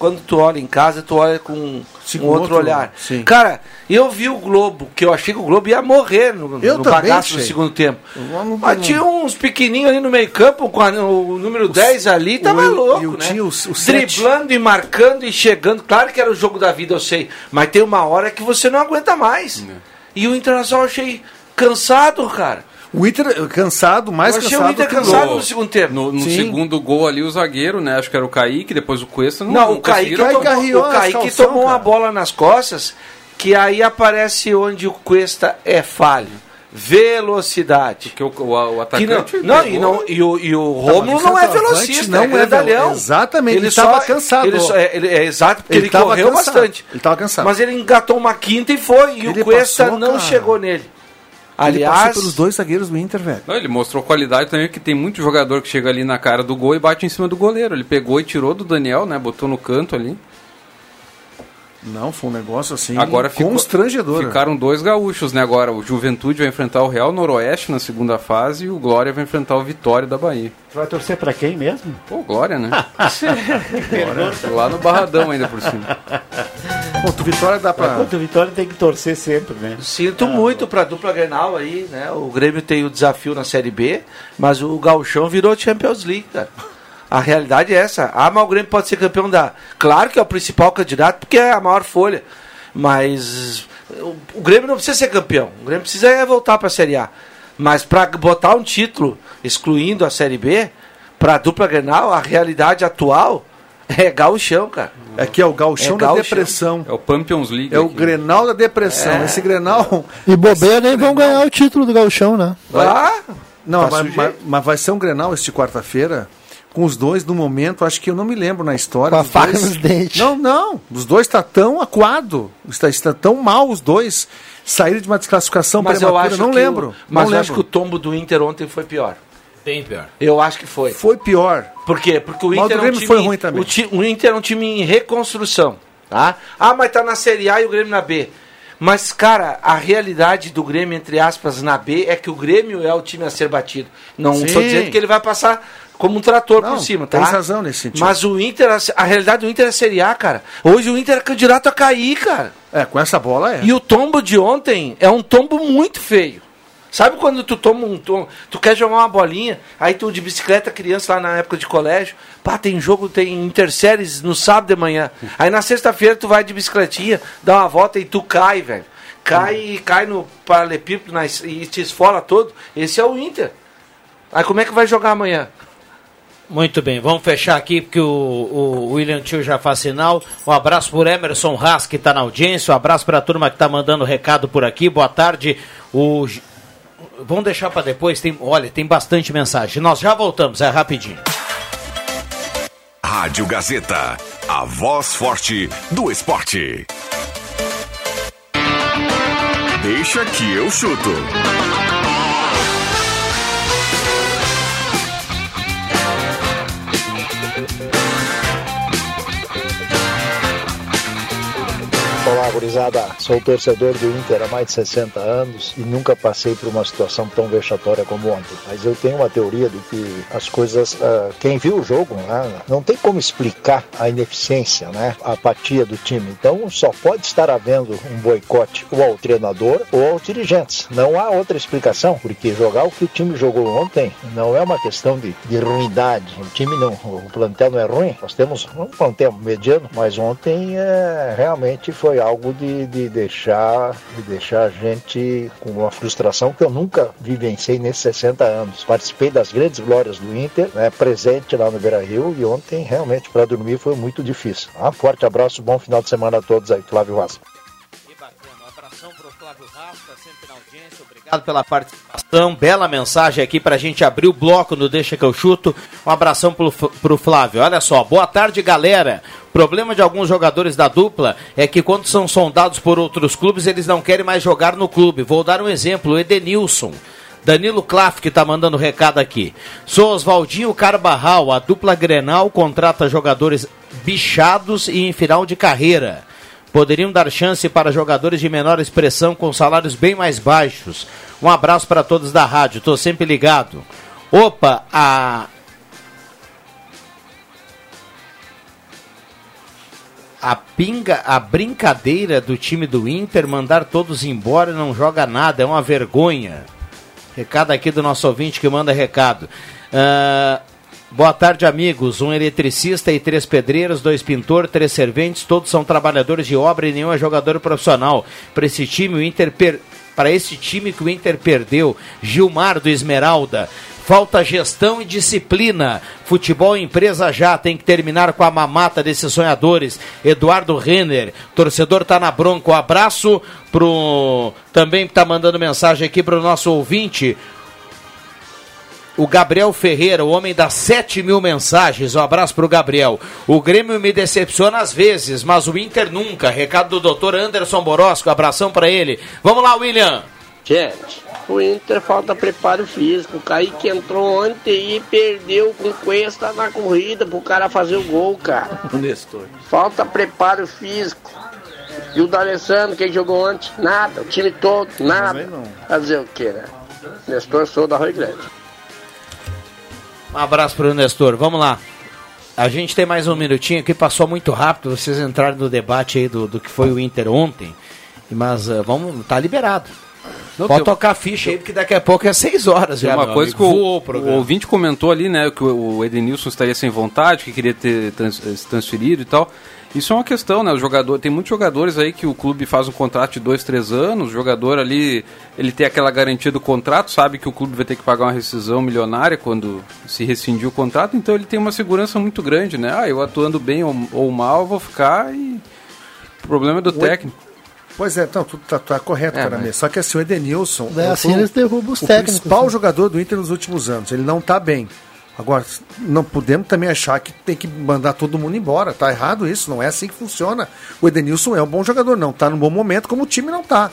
Quando tu olha em casa, tu olha com
Sim,
um outro,
outro-
olhar.
sim.
Cara, eu vi o Globo, que eu achei que o Globo ia morrer no,
Eu
no bagaço no
achei.
segundo tempo.
Eu não-
Mas tinha uns pequenininhos ali no meio campo, com a- o número 10 ali, tava
o-
louco,
e o-
né?
tinha o- o.
Driblando e marcando e chegando. Claro que era o jogo da vida, eu sei. Mas tem uma hora que você não aguenta mais. E o Internacional eu achei cansado, cara.
O Inter cansado, mais
Eu achei
cansado.
o Inter cansado no segundo tempo.
No, no segundo gol ali, o zagueiro, né? Acho que era o Kaique, depois o Cuesta. Não,
Não, o Kaique, tomou, o Kaique tomou uma bola nas costas, que aí aparece onde o Cuesta é falho. Velocidade.
Porque o, o, o
Que
atacante.
não, não, e, não, e o, e o
Tá,
Romulo não é velocista,
não
é
é exatamente, ele
só-
tava cansado.
Ele só- é, ele- é exato, porque
Ele
ele, correu
cansado,
bastante.
ele tava cansado.
Mas ele engatou uma quinta e foi, e
Ele
o Cuesta
passou,
não
cara.
chegou nele.
Ele
Aliás,
passou pelos dois zagueiros do Inter, velho.
Não, ele mostrou qualidade também, que tem muito jogador que chega ali na cara do gol e bate em cima do goleiro. Ele pegou e tirou do Daniel, né? Botou no canto ali.
Não, foi um negócio assim
Agora ficou-
constrangedor.
Ficaram dois gaúchos, né? Agora o Juventude vai enfrentar o Real Noroeste na segunda fase e o Glória vai enfrentar o Vitória da Bahia.
Tu vai torcer pra quem mesmo?
Pô, Glória, né? Lá no Barradão ainda por cima.
Ponto Vitória dá pra.
Contra o Vitória tem que torcer sempre, né?
Sinto muito pra dupla Grenal aí, né? O Grêmio tem o desafio na Série B, mas o Gauchão virou Champions League, cara. A realidade é essa. Ah, mas o Grêmio pode ser campeão da. Claro que é o principal candidato, porque é a maior folha. Mas o, o Grêmio não precisa ser campeão. O Grêmio precisa é voltar pra Série A. Mas pra botar um título, excluindo a Série B, pra dupla Grenal, a realidade atual é Gauchão, cara.
É que é o Gauchão
É
da
Gauchão.
depressão.
É o Pampions League.
É o
aqui.
Grenal da depressão. Esse Grenal.
E bobeira nem vão ganhar o título do Galchão, né?
Ah,
Não,
Tá
mas, mas- mas vai ser um Grenal este quarta-feira. Com os dois, no momento, acho que eu não me lembro na história.
Com a
dos
faca
dois-
nos dentes.
Não, não. Os dois está tão acuado. Está, está tão mal os dois. Saíram de uma desclassificação
Mas eu
prematura.
acho
não lembro.
O, mas
não
eu acho
lembro.
que o tombo do Inter ontem foi pior.
Bem pior.
Eu acho que foi.
Foi pior.
Por quê? Porque o
Mas o
Inter é um
Grêmio
time,
foi ruim também.
O, ti- o Inter é um time em reconstrução, tá? Ah, mas tá na Série A e o Grêmio na B. Mas, cara, a realidade do Grêmio, entre aspas, na B, é que o Grêmio é o time a ser batido. Não estou dizendo que ele vai passar como um trator
Não,
por cima, tá?
tens razão nesse sentido.
Mas o Inter, a, realidade do Inter é Série A, cara. Hoje o Inter é candidato a cair, cara.
É, com essa bola é.
E o tombo de ontem é um tombo muito feio. Sabe quando tu toma um tombo, tu quer jogar uma bolinha, aí tu de bicicleta, criança lá na época de colégio, pá, tem jogo, tem interséries no sábado de manhã. Aí na sexta-feira tu vai de bicicletinha, dá uma volta e tu cai, velho. Cai e cai no paralelepípedo e te esfola todo. Esse é o Inter. Aí como é que vai jogar amanhã?
Muito bem, vamos fechar aqui porque o, o William Tio já faz sinal. Um abraço por Emerson Haas que está na audiência, um abraço para a turma que está mandando recado por aqui. Boa tarde. O Vamos deixar para depois, tem, olha, tem bastante mensagem. Nós já voltamos, é rapidinho.
Rádio Gazeta, a voz forte do esporte. Deixa que eu chuto.
Olá, gurizada. Sou torcedor do Inter há mais de 60 anos e nunca passei por uma situação tão vexatória como ontem. Mas eu tenho uma teoria de que as coisas. ah, quem viu o jogo né, não tem como explicar a ineficiência, né, a apatia do time. Então só pode estar havendo um boicote ou ao treinador ou aos dirigentes. Não há outra explicação, porque jogar o que o time jogou ontem não é uma questão de, de ruindade. O time não, o plantel não é ruim. Nós temos um plantel mediano, mas ontem é, realmente foi algo de, de deixar de deixar a gente com uma frustração que eu nunca vivenciei nesses 60 anos. Participei das grandes glórias do Inter, né, presente lá no Beira Rio, e ontem realmente para dormir foi muito difícil. Ah, forte abraço, bom final de semana a todos aí, Flávio Vaz.
Obrigado pela participação, bela mensagem aqui pra gente abrir o bloco no Deixa que eu chuto. Um abração pro, pro Flávio. Olha só, boa tarde, galera. Problema de alguns jogadores da dupla é que quando são sondados por outros clubes, eles não querem mais jogar no clube. Vou dar um exemplo, o Edenilson. Danilo Klaff que tá mandando recado aqui. Sou Oswaldinho Carbarral, a dupla Grenal contrata jogadores bichados e em final de carreira poderiam dar chance para jogadores de menor expressão com salários bem mais baixos. Um abraço para todos da rádio, estou sempre ligado. Opa, a. A pinga, a brincadeira do time do Inter mandar todos embora não joga nada, é uma vergonha. Recado aqui do nosso ouvinte que manda recado. Ah, Boa tarde, amigos. Um eletricista e três pedreiros, dois pintores, três serventes, todos são trabalhadores de obra e nenhum é jogador profissional. Para esse time, o Inter per... para esse time que o Inter perdeu, Gilmar do Esmeralda. Falta gestão e disciplina. Futebol empresa já tem que terminar com a mamata desses sonhadores. Eduardo Renner, torcedor tá na bronca. Um abraço pro também tá mandando mensagem aqui pro nosso ouvinte, o Gabriel Ferreira, o homem das 7 mil mensagens. Um abraço pro Gabriel. O Grêmio me decepciona às vezes, mas o Inter nunca. Recado do doutor Anderson Borosco, abração para ele. Vamos lá, William.
Gente, o Inter falta preparo físico. O Kaique entrou ontem e perdeu com Cuesta na corrida pro cara fazer o gol, cara.
O Nestor.
Falta preparo físico. E o D'Alessandro, quem jogou ontem? Nada. O time todo, nada. Fazer o que, né? Nestor sou da Rui Grande.
Um abraço pro Nestor. Vamos lá. A gente tem mais um minutinho aqui, passou muito rápido. Vocês entraram no debate aí do, do que foi o Inter ontem. Mas uh, vamos, tá liberado.
Não,
Pode
tem-
tocar a ficha aí, porque daqui a pouco é 6 horas já.
uma coisa
amigo.
que o,
o
o ouvinte comentou ali, né? Que o o Edenilson estaria sem vontade, que queria ter trans- se transferido e tal. Isso é uma questão, né? O jogador, tem muitos jogadores aí que o clube faz um contrato de dois, três anos. O jogador ali, ele tem aquela garantia do contrato, sabe que o clube vai ter que pagar uma rescisão milionária quando se rescindir o contrato. Então ele tem uma segurança muito grande, né? Ah, eu atuando bem ou, ou mal, eu vou ficar e. O problema é do técnico.
Pois é, então, tudo tá, tá correto,
É,
cara.
mas-.
Só que assim, o Edenilson.
É, assim
o-
eles derrubam os
o
técnicos,
principal
né?
jogador do Inter nos últimos anos. Ele não tá bem. Agora, não podemos também achar que tem que mandar todo mundo embora. Tá errado isso, não é assim que funciona. O Edenilson é um bom jogador, não tá num bom momento, como o time não tá.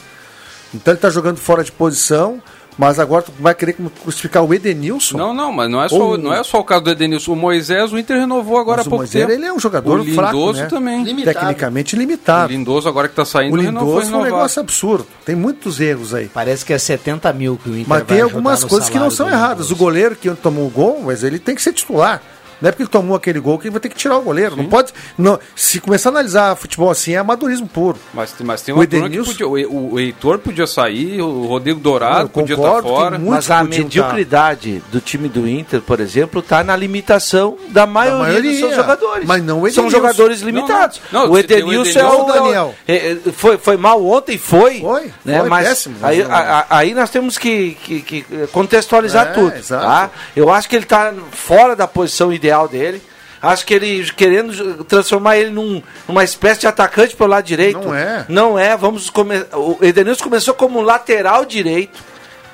Então ele tá jogando fora de posição, mas agora tu vai querer crucificar o Edenilson?
Não, não, mas não é, só,
Ou-
não é só o caso do Edenilson. O Moisés, o Inter renovou agora
Mas
há
o
pouco
Moisés,
tempo.
ele é um jogador
o Lindoso
fraco, né?
também.
Tecnicamente limitado.
O Lindoso agora que tá saindo
O
renovou,
Lindoso é um
renovado.
negócio absurdo. Tem muitos erros aí.
Parece que é 70 mil que o Inter
Mas
vai
tem algumas coisas que não são erradas. O goleiro que tomou o gol, mas ele tem que ser titular. Não é porque ele tomou aquele gol que ele vai ter que tirar o goleiro. Não pode. Não, se começar a analisar futebol assim, é amadorismo puro.
Mas, mas tem
O
uma que
Edenilson-
podia, o, o Heitor podia sair, o Rodrigo Dourado
Eu
podia estar
concordo que
fora.
Mas a mediocridade do time do Inter, por exemplo, está na limitação da maioria,
maioria,
dos seus jogadores.
mas não o
São jogadores
Não,
limitados.
não. Não,
o
tem o
Edenilson é o
o Daniel.
é, é, foi, foi mal ontem, foi.
Foi,
né?
foi
mas
péssimo,
aí,
mas não-
a- a- aí nós temos que, que- que contextualizar
É,
tudo.
exato.
Tá? Eu acho que ele está fora da posição ideal dele. Acho que ele querendo transformar ele num, numa espécie de atacante pelo lado direito.
Não é.
Não é. Vamos come... O Edenilson começou como lateral direito,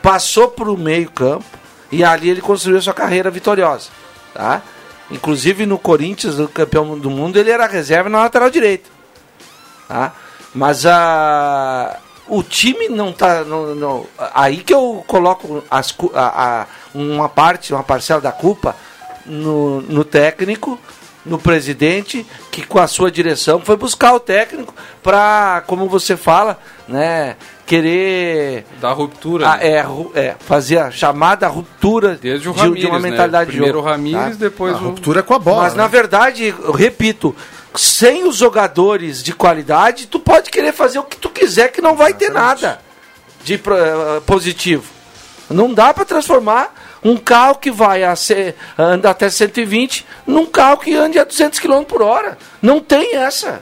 passou para o meio campo e ali ele construiu sua carreira vitoriosa. Tá? Inclusive no Corinthians, o campeão do mundo, ele era reserva na lateral direita. Tá? Mas a... o, time não tá. Não, não- aí que eu coloco as, a, a- uma parte, uma parcela da culpa no, no técnico, no presidente, que com a sua direção foi buscar o técnico para, como você fala, né, querer.
Da ruptura.
Ah, é, ru- é, fazer a chamada ruptura
Desde o
de, de uma
né?
mentalidade de
Primeiro
jogo,
o Ramírez, depois
A
o-
ruptura é com a bola.
Mas
né?
na verdade, eu repito, sem os jogadores de qualidade, tu pode querer fazer o que tu quiser que não vai ter nada de eh, positivo. Não dá para transformar um carro que vai a ser, anda até 120 num carro que ande a 200 km por hora. Não tem essa.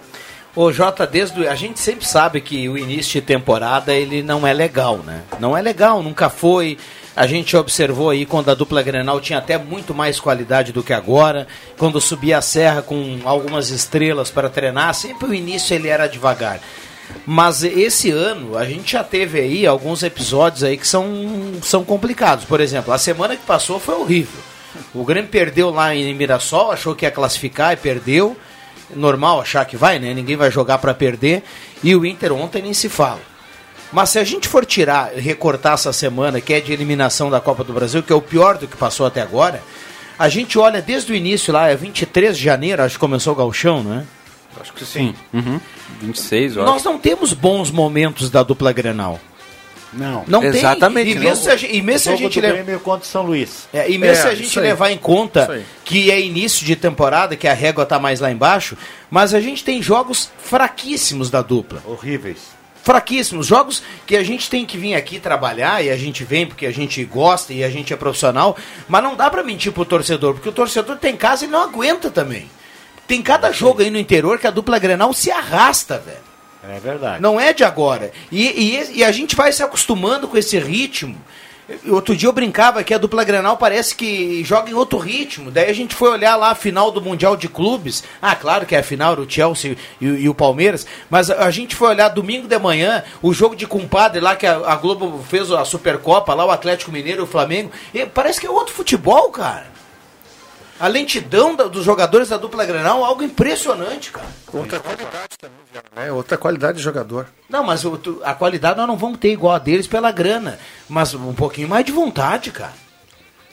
Ô Jota, desde a gente sempre sabe que o início de temporada ele não é legal, né? Não é legal, nunca foi. A gente observou aí quando a dupla Grenal tinha até muito mais qualidade do que agora, quando subia a serra com algumas estrelas para treinar, sempre o início ele era devagar. Mas esse ano a gente já teve aí alguns episódios aí que são, são complicados. Por exemplo, a semana que passou foi horrível. O Grêmio perdeu lá em Mirassol, achou que ia classificar e perdeu. Normal achar que vai, né? Ninguém vai jogar para perder. E o Inter ontem nem se fala. Mas se a gente for tirar, recortar essa semana, que é de eliminação da Copa do Brasil, que é o pior do que passou até agora, a gente olha desde o início lá, é 23 de janeiro, acho que começou o gauchão, né?
Acho que sim. Uhum. 26, eu
Nós não temos bons momentos da dupla Grenal.
Não.
Não
Exatamente,
tem. E
não.
mesmo se a gente, e mesmo se a gente levar-
contra o São Luís.
É, e mesmo
É,
se a gente levar em conta que é início de temporada, que a régua tá mais lá embaixo, mas a gente tem jogos fraquíssimos da dupla.
Horríveis.
Fraquíssimos. Jogos que a gente tem que vir aqui trabalhar, e a gente vem porque a gente gosta e a gente é profissional, mas não dá pra mentir pro torcedor, porque o torcedor tem casa e não aguenta também. Tem cada jogo aí no interior que a dupla Grenal se arrasta, velho.
É verdade.
Não é de agora. E, e- e a gente vai se acostumando com esse ritmo. Outro dia eu brincava que a dupla Granal parece que joga em outro ritmo. Daí a gente foi olhar lá a final do Mundial de Clubes. Ah, claro que é a final era o Chelsea e, o- e o Palmeiras. Mas a, a gente foi olhar domingo de manhã o jogo de compadre lá que a, a Globo fez a Supercopa, lá o Atlético Mineiro e o Flamengo. E parece que é outro futebol, cara. A lentidão da- dos jogadores da dupla Granal, algo impressionante, cara.
Outra qualidade também, né? Outra qualidade de jogador.
Não, mas o- a qualidade nós não vamos ter igual a deles pela grana. Mas um pouquinho mais de vontade, cara.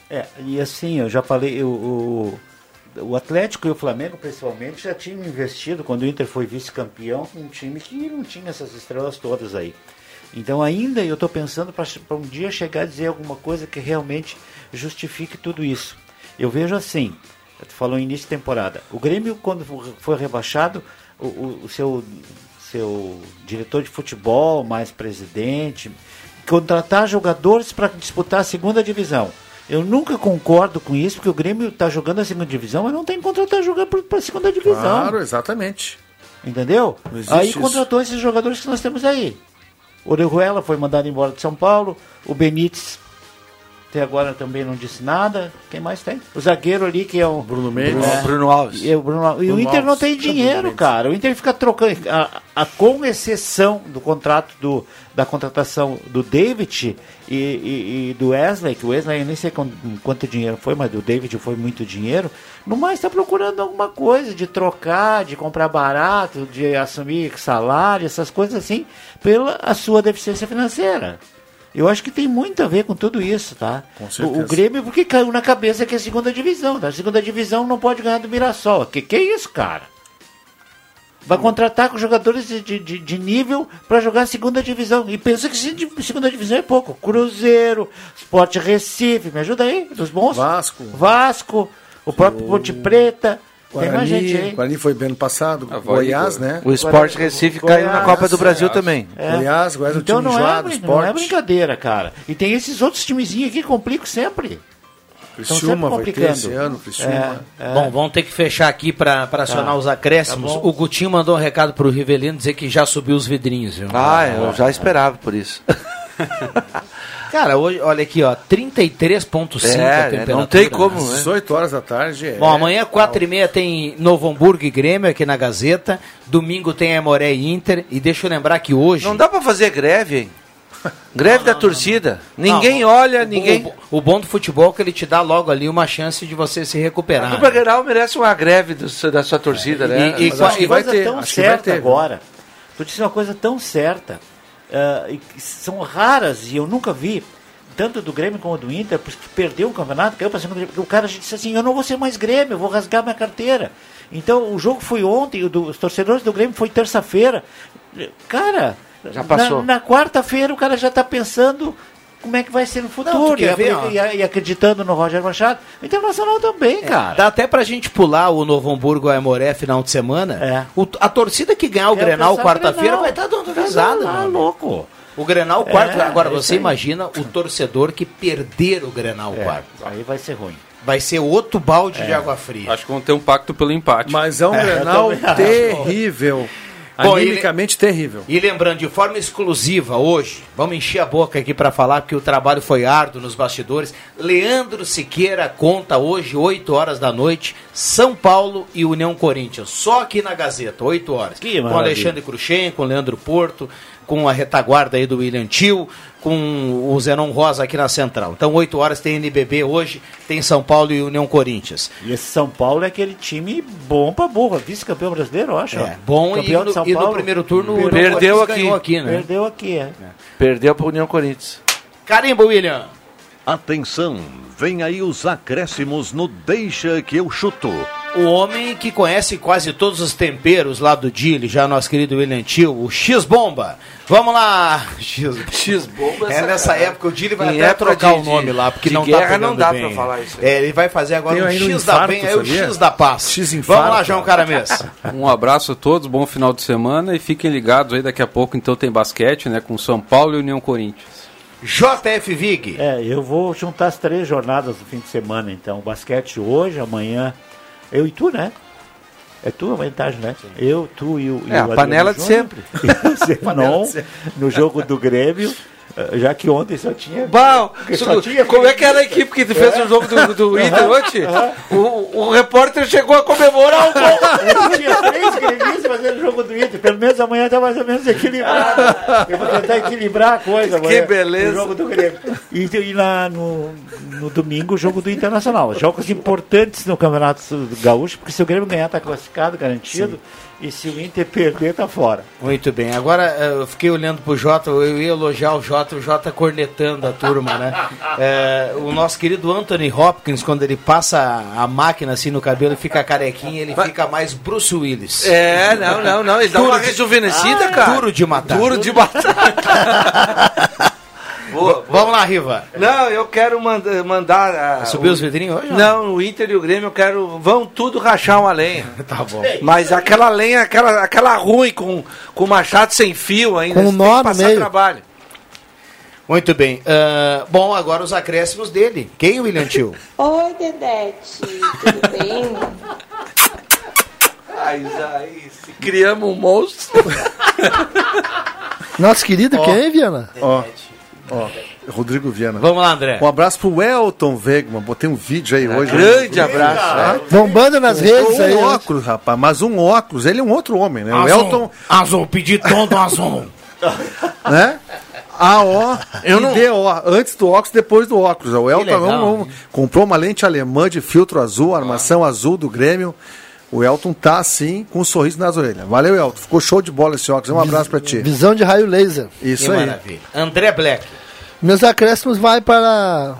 É, e assim, eu já falei, o, o, o Atlético e o Flamengo, principalmente, já tinham investido, quando o Inter foi vice-campeão, um time que não tinha essas estrelas todas aí. Então ainda eu estou pensando para um dia chegar a dizer alguma coisa que realmente justifique tudo isso. Eu vejo assim, tu falou início de temporada, o Grêmio quando foi rebaixado, o, o- o seu, seu diretor de futebol, mais presidente, contratar jogadores para disputar a segunda divisão. Eu nunca concordo com isso, porque o Grêmio está jogando a segunda divisão, mas não tem que contratar jogador para a segunda divisão.
Claro, exatamente.
Entendeu? Aí
isso.
contratou esses jogadores que nós temos aí. O Orejuela foi mandado embora de São Paulo. O Benítez até agora também não disse nada. Quem mais tem? O zagueiro ali que é o Bruno
Mendes.
É.
Bruno Alves.
E, o Bruno Alves. E o
Bruno
Inter não
Alves.
tem
Bruno
dinheiro, cara. O Inter fica trocando. A, a- com exceção do contrato do, da contratação do David e, e- e do Wesley, que o Wesley eu nem sei quanto, quanto dinheiro foi, mas do David foi muito dinheiro. No mais está procurando alguma coisa de trocar, de comprar barato, de assumir salário, essas coisas assim, pela a sua deficiência financeira. Eu acho que tem muito a ver com tudo isso, tá?
Com
O,
certeza.
o Grêmio, porque caiu na cabeça que é a segunda divisão. Da segunda divisão não pode ganhar do Mirassol. Que que é isso, cara? Vai contratar com jogadores de, de, de- nível para jogar a segunda divisão. E pensa que segunda divisão é pouco. Cruzeiro, Sport Recife, me ajuda aí, dos bons.
Vasco.
Vasco, o próprio Ponte Preta. Tem mais gente
Guarani. Guarani foi bem ano passado.
Havaí,
Goiás,
Goi-
né?
O Sport Recife caiu na Copa do Brasil também.
É.
Goiás, Goiás é um
então
time
não é,
enjoado,
brin- não é
Sport.
brincadeira, cara. E tem esses outros timezinhos aqui que complicam sempre.
Criciúma vai ter
complicando.
esse ano, Criciúma.
É, é.
Bom, vamos ter que fechar aqui para acionar
Tá.
os acréscimos.
Tá
o Gutinho mandou um recado pro Rivelino dizer que já subiu os vidrinhos, viu?
Ah, eu já esperava por isso.
Cara, hoje, olha aqui, ó, 33,5
É,
a
né,
temperatura.
não tem como,
Às
né?
18 horas da tarde. É...
Bom, amanhã, 4 e meia, tem Novo Hamburgo e Grêmio aqui na Gazeta. Domingo tem Amoré e Inter. E deixa eu lembrar que hoje...
Não dá pra fazer greve, hein? Greve da torcida. Ninguém
Não,
olha,
o-
ninguém.
O, o bom do futebol é que ele te dá logo ali uma chance de você se recuperar.
Dupla Grenal merece uma greve do da sua torcida, né?
E- e
Mas
qua-
acho que
e
vai
coisa
ter,
tão
acho que vai
certa
ter.
agora. Tu disse uma coisa tão certa. Que são raras e eu nunca vi, tanto do Grêmio como do Inter, porque perdeu o campeonato, caiu pra segunda divisão, o cara disse assim, eu não vou ser mais Grêmio, eu vou rasgar minha carteira. Então o jogo foi ontem, do- os torcedores do Grêmio foi terça-feira. Cara,
Já passou.
na, na quarta-feira o cara já está pensando como é que vai ser no futuro
Não,
e,
ver,
e- e acreditando no Roger Machado. O Internacional também, cara.
Dá até pra gente pular o Novo Hamburgo Aimoré final de semana. O- a torcida que ganhar o
Quer
Grenal quarta-feira vai estar dando
Vai
risada. mano.
louco.
O Grenal quarto.
É,
Agora
é
você
aí.
imagina o torcedor que perder o Grenal
É,
quarto.
Aí vai ser ruim.
Vai ser outro balde
É.
de água fria.
Acho que vão ter um pacto pelo empate.
Mas é um Grenal terrível.
Bom,
Animicamente terrível.
E lembrando, de forma exclusiva hoje, vamos encher a boca aqui para falar, porque o trabalho foi árduo nos bastidores. Leandro Siqueira conta hoje, 8 horas da noite, São Paulo e União Corinthians. Só aqui na Gazeta, 8 horas.
Que
com
maravilha.
Alexandre Cruxem, com Leandro Porto, com a retaguarda aí do William Tio, com o Zenon Rosa aqui na Central. Então, 8 horas tem NBB hoje, tem São Paulo e União Corinthians.
E esse São Paulo é aquele time bom pra burra, vice-campeão brasileiro, eu acho.
É, bom e
Campeão
no-
de São
e no
Paulo.
primeiro turno o
Perdeu
Corinthians
aqui.
ganhou aqui, né?
Perdeu aqui, é.
Perdeu para União Corinthians.
Carimbo, William.
Atenção, vem aí os acréscimos no Deixa que eu chuto.
O homem que conhece quase todos os temperos lá do Dili, já nosso querido William Tio, o X-Bomba. Vamos lá, X.
X-Bomba
É nessa época o Dili vai
Em
até trocar
de-
o nome
de-
lá, porque não
guerra
tá
não dá
bem.
pra falar isso aí.
É, ele vai fazer agora um
ainda um
X da
infarto,
bem, é o? X da paz.
X-infarto.
Vamos lá, João Caramês.
Um abraço a todos, bom final de semana e fiquem ligados aí daqui a pouco então tem basquete, né, com São Paulo e União Corinthians.
JF Vig.
É, eu vou juntar as três jornadas do fim de semana, então. Basquete hoje, amanhã. Eu e tu, né? É tu a vantagem, né? Eu, tu e o. e
É,
o
a panela
Adriano
de
Júnior. E o Zenon, no jogo do Grêmio, já que ontem só tinha.
Bom,
só tinha
como é que era a equipe que fez no jogo do, do Inter ontem? O, o repórter chegou a comemorar o gol.
Eu tinha três gremistas fazendo o jogo do Inter. Pelo menos amanhã tá mais ou menos equilibrado. Eu vou tentar equilibrar a coisa amanhã.
Que beleza.
O jogo do Grêmio. E, e lá no, no domingo, o jogo do Internacional. Jogos importantes no Campeonato Gaúcho, porque se o Grêmio ganhar, tá classificado, garantido. E se o Inter perder, tá fora.
Muito bem, agora eh, eu fiquei olhando pro Jota, eu ia elogiar o Jota, o Jota cornetando a turma, né? Eh, o nosso querido Anthony Hopkins, quando ele passa a máquina assim no cabelo e fica carequinho, ele fica mais Bruce Willis.
É, não, não, não. Ele dá
Duro
uma
de-
rejuvenescida,
Ah,
cara.
Duro de matar.
Duro de matar. Boa,
Vamos lá, Riva.
Não, eu quero manda- mandar. ah,
Subiu
o-
os vidrinhos hoje? ou
Não, o Inter e o Grêmio eu quero. Vão tudo rachar uma lenha.
Tá bom.
Mas aquela lenha, aquela, aquela ruim com, com machado sem fio ainda.
Com nó
passar
meio.
trabalho.
Muito bem. ah, bom, agora os acréscimos dele. Quem, William Tio?
Oi, Dedete, tudo bem?
Ai, aí, se criamos um monstro.
Nosso querido
Ó.
quem, Viana?
Ó, ó, Rodrigo Viana.
Vamos lá, André.
Um abraço pro Elton Wegman. Botei um vídeo aí hoje.
grande abraço,
É.
Bombando nas redes
um
aí. né?
óculos, rapaz. Mas um óculos. Ele é um outro homem, né? O
Azul.
Elton,
Azul, pedi tom do azul.
né? A-O
Eu não-
e D-O. Antes do óculos, depois do óculos. O Elton
legal,
não- não- comprou uma lente alemã de filtro azul, armação azul do Grêmio. O Elton tá assim, com um sorriso nas orelhas. Valeu, Elton. Ficou show de bola esse óculos. Um abraço pra ti.
Visão de raio laser.
Isso
que
aí.
maravilha. André Black.
Meus acréscimos vai para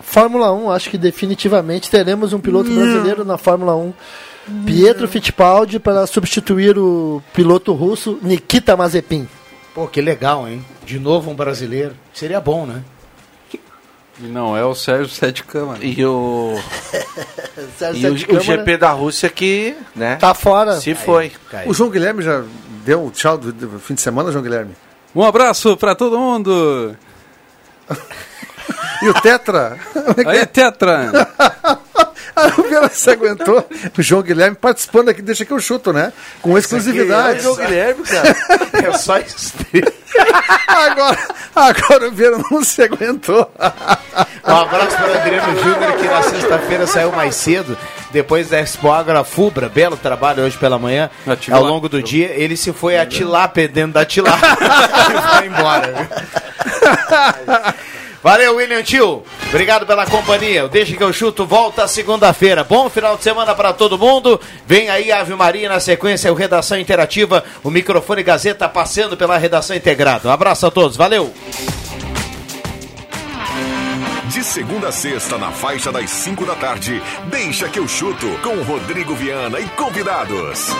Fórmula 1. Acho que definitivamente teremos um piloto brasileiro na Fórmula 1. Pietro Fittipaldi para substituir o piloto russo Nikita Mazepin.
Pô, que legal, hein? De novo um brasileiro. Seria bom, né?
E não é o Sérgio Sete Câmara.
E o.
Sérgio
E o,
Sete
o GP da Rússia que, né?
Tá fora.
Se foi.
O João Guilherme já deu tchau do, do fim de semana, João Guilherme?
Um abraço pra todo mundo.
E o Tetra?
Aí, Tetra.
Ah, o Viana se aguentou. O João Guilherme participando aqui, deixa que eu chuto, né? Com exclusividade.
É o João Guilherme, cara.
É só isso.
agora, agora o Viana não se aguentou.
Um abraço para o Adriano Júnior, que na sexta-feira saiu mais cedo, depois da Expo Agro Fubra, belo trabalho hoje pela manhã. Ao longo do dia, ele se foi atilar dentro da tilápia e foi embora. Valeu, William Tio. Obrigado pela companhia. Deixa que eu chuto volta segunda-feira. Bom final de semana para todo mundo. Vem aí Ave Maria na sequência, o Redação Interativa, o microfone Gazeta passando pela Redação Integrada. Um abraço a todos. Valeu.
De segunda a sexta, na faixa das 5 da tarde, deixa que eu chuto com Rodrigo Viana e convidados.